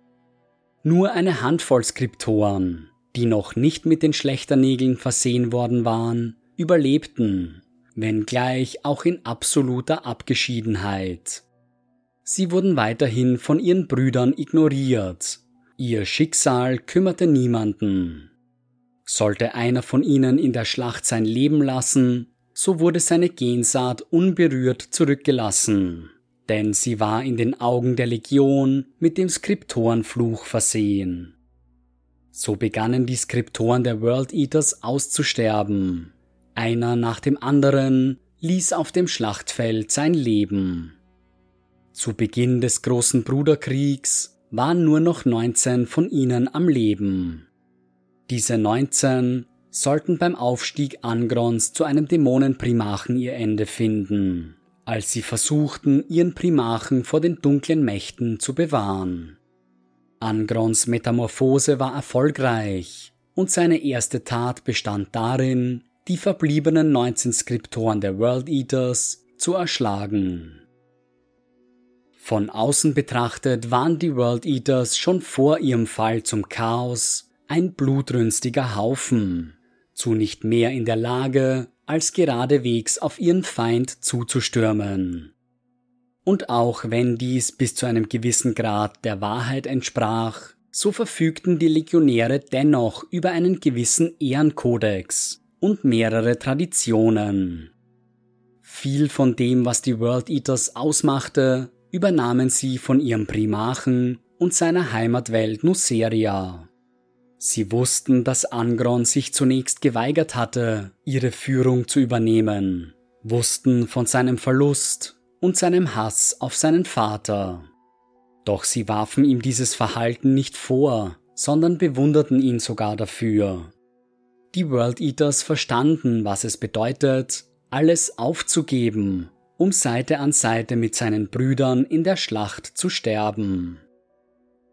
[SPEAKER 1] Nur eine Handvoll Skriptoren, die noch nicht mit den Schlechternägeln versehen worden waren, überlebten, wenngleich auch in absoluter Abgeschiedenheit. Sie wurden weiterhin von ihren Brüdern ignoriert. Ihr Schicksal kümmerte niemanden. Sollte einer von ihnen in der Schlacht sein Leben lassen, so wurde seine Gensaat unberührt zurückgelassen denn sie war in den Augen der Legion mit dem Skriptorenfluch versehen. So begannen die Skriptoren der World Eaters auszusterben. Einer nach dem anderen ließ auf dem Schlachtfeld sein Leben. Zu Beginn des großen Bruderkriegs waren nur noch 19 von ihnen am Leben. Diese 19 sollten beim Aufstieg Angrons zu einem Dämonenprimachen ihr Ende finden als sie versuchten, ihren Primarchen vor den dunklen Mächten zu bewahren. Angrons Metamorphose war erfolgreich und seine erste Tat bestand darin, die verbliebenen 19 Skriptoren der World Eaters zu erschlagen. Von außen betrachtet waren die World Eaters schon vor ihrem Fall zum Chaos ein blutrünstiger Haufen, zu nicht mehr in der Lage, als geradewegs auf ihren Feind zuzustürmen. Und auch wenn dies bis zu einem gewissen Grad der Wahrheit entsprach, so verfügten die Legionäre dennoch über einen gewissen Ehrenkodex und mehrere Traditionen. Viel von dem, was die World Eaters ausmachte, übernahmen sie von ihrem Primachen und seiner Heimatwelt Nuceria. Sie wussten, dass Angron sich zunächst geweigert hatte, ihre Führung zu übernehmen, wussten von seinem Verlust und seinem Hass auf seinen Vater. Doch sie warfen ihm dieses Verhalten nicht vor, sondern bewunderten ihn sogar dafür. Die World Eaters verstanden, was es bedeutet, alles aufzugeben, um Seite an Seite mit seinen Brüdern in der Schlacht zu sterben.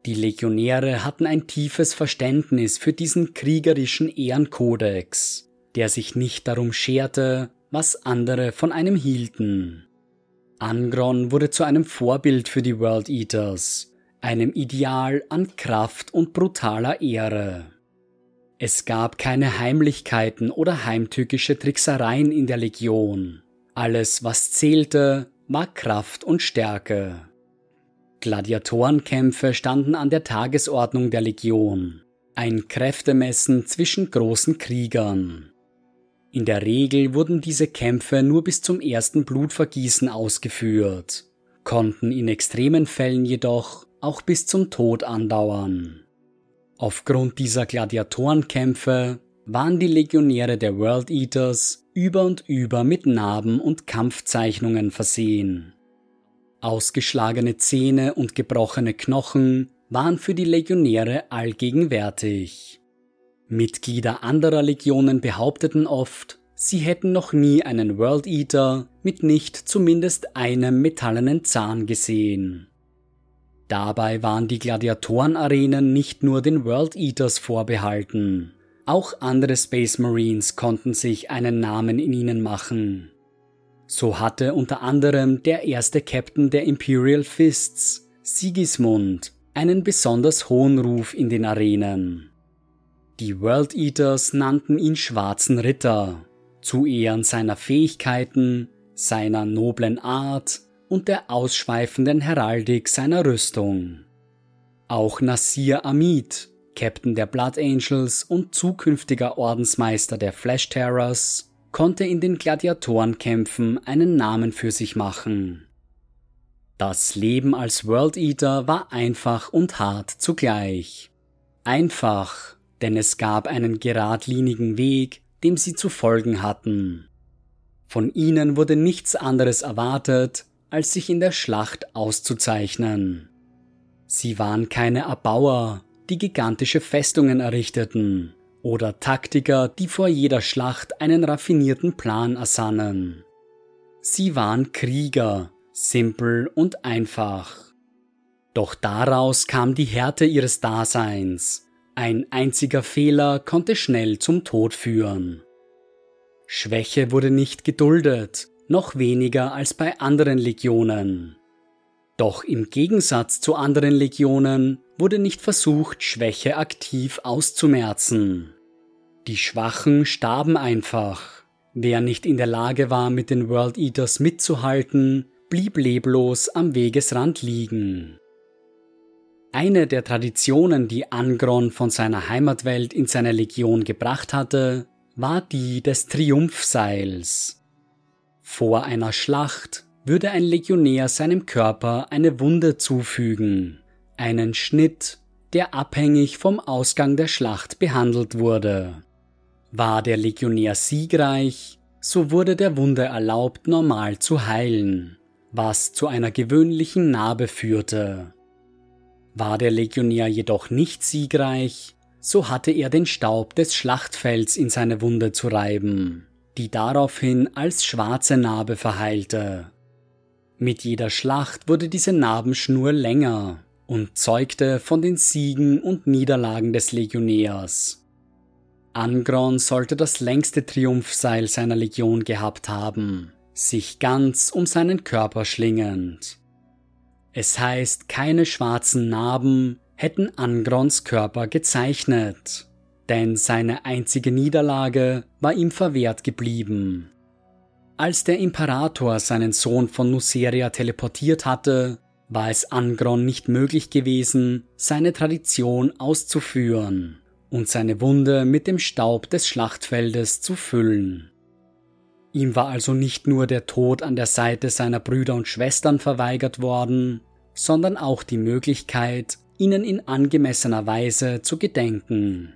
[SPEAKER 1] Die Legionäre hatten ein tiefes Verständnis für diesen kriegerischen Ehrenkodex. der sich nicht darum scherte, was andere von einem hielten. Angron wurde zu einem Vorbild für die World Eaters, einem Ideal an Kraft und brutaler Ehre. Es gab keine Heimlichkeiten oder heimtückische Tricksereien in der Legion. Alles, was zählte, war Kraft und Stärke. Gladiatorenkämpfe standen an der Tagesordnung der Legion, ein Kräftemessen zwischen großen Kriegern. In der Regel wurden diese Kämpfe nur bis zum ersten Blutvergießen ausgeführt, konnten in extremen Fällen jedoch auch bis zum Tod andauern. Aufgrund dieser Gladiatorenkämpfe waren die Legionäre der World Eaters über und über mit Narben und Kampfzeichnungen versehen. Ausgeschlagene Zähne und gebrochene Knochen waren für die Legionäre allgegenwärtig. Mitglieder anderer Legionen behaupteten oft, sie hätten noch nie einen World Eater mit nicht zumindest einem metallenen Zahn gesehen. Dabei waren die Gladiatorenarenen nicht nur den World Eaters vorbehalten. Auch andere Space Marines konnten sich einen Namen in ihnen machen. So hatte unter anderem der erste Captain der Imperial Fists, Sigismund, einen besonders hohen Ruf in den Arenen. Die World Eaters nannten ihn Schwarzen Ritter, zu Ehren seiner Fähigkeiten, seiner noblen Art und der ausschweifenden Heraldik seiner Rüstung. Auch Nasir Amid, Captain der Blood Angels und zukünftiger Ordensmeister der Flash Terrors, konnte in den Gladiatorenkämpfen einen Namen für sich machen. Das Leben als World Eater war einfach und hart zugleich. Einfach, denn es gab einen geradlinigen Weg, dem sie zu folgen hatten. Von ihnen wurde nichts anderes erwartet, als sich in der Schlacht auszuzeichnen. Sie waren keine Erbauer, die gigantische Festungen errichteten, oder Taktiker, die vor jeder Schlacht einen raffinierten Plan ersannen. Sie waren Krieger, simpel und einfach. Doch daraus kam die Härte ihres Daseins. Ein einziger Fehler konnte schnell zum Tod führen. Schwäche wurde nicht geduldet, noch weniger als bei anderen Legionen. Doch im Gegensatz zu anderen Legionen wurde nicht versucht, Schwäche aktiv auszumerzen. Die Schwachen starben einfach. Wer nicht in der Lage war, mit den World Eaters mitzuhalten, blieb leblos am Wegesrand liegen. Eine der Traditionen, die Angron von seiner Heimatwelt in seine Legion gebracht hatte, war die des Triumphseils. Vor einer Schlacht würde ein Legionär seinem Körper eine Wunde zufügen, einen Schnitt, der abhängig vom Ausgang der Schlacht behandelt wurde. War der Legionär siegreich, so wurde der Wunde erlaubt, normal zu heilen, was zu einer gewöhnlichen Narbe führte. War der Legionär jedoch nicht siegreich, so hatte er den Staub des Schlachtfelds in seine Wunde zu reiben, die daraufhin als schwarze Narbe verheilte. Mit jeder Schlacht wurde diese Narbenschnur länger und zeugte von den Siegen und Niederlagen des Legionärs. Angron sollte das längste Triumphseil seiner Legion gehabt haben, sich ganz um seinen Körper schlingend. Es heißt, keine schwarzen Narben hätten Angrons Körper gezeichnet, denn seine einzige Niederlage war ihm verwehrt geblieben. Als der Imperator seinen Sohn von Nuceria teleportiert hatte, war es Angron nicht möglich gewesen, seine Tradition auszuführen und seine Wunde mit dem Staub des Schlachtfeldes zu füllen. Ihm war also nicht nur der Tod an der Seite seiner Brüder und Schwestern verweigert worden, sondern auch die Möglichkeit, ihnen in angemessener Weise zu gedenken.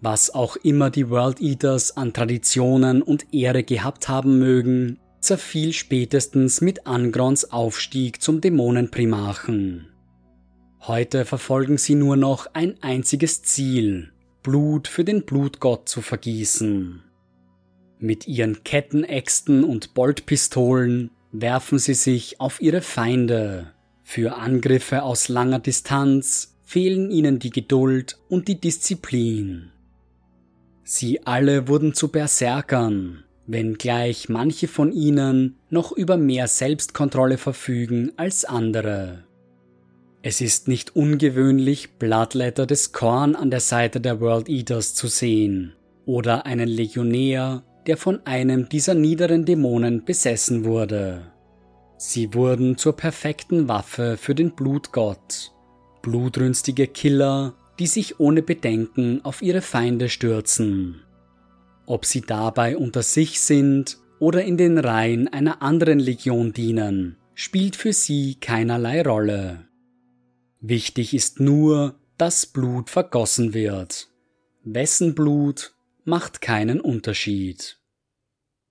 [SPEAKER 1] Was auch immer die World Eaters an Traditionen und Ehre gehabt haben mögen, zerfiel spätestens mit Angrons Aufstieg zum Dämonenprimarchen. Heute verfolgen sie nur noch ein einziges Ziel, Blut für den Blutgott zu vergießen. Mit ihren Kettenäxten und Boltpistolen werfen sie sich auf ihre Feinde. Für Angriffe aus langer Distanz fehlen ihnen die Geduld und die Disziplin. Sie alle wurden zu Berserkern, wenngleich manche von ihnen noch über mehr Selbstkontrolle verfügen als andere. Es ist nicht ungewöhnlich, Bloodletter des Korn an der Seite der World Eaters zu sehen oder einen Legionär, der von einem dieser niederen Dämonen besessen wurde. Sie wurden zur perfekten Waffe für den Blutgott, blutrünstige Killer, die sich ohne Bedenken auf ihre Feinde stürzen. Ob sie dabei unter sich sind oder in den Reihen einer anderen Legion dienen, spielt für sie keinerlei Rolle. Wichtig ist nur, dass Blut vergossen wird. Wessen Blut macht keinen Unterschied.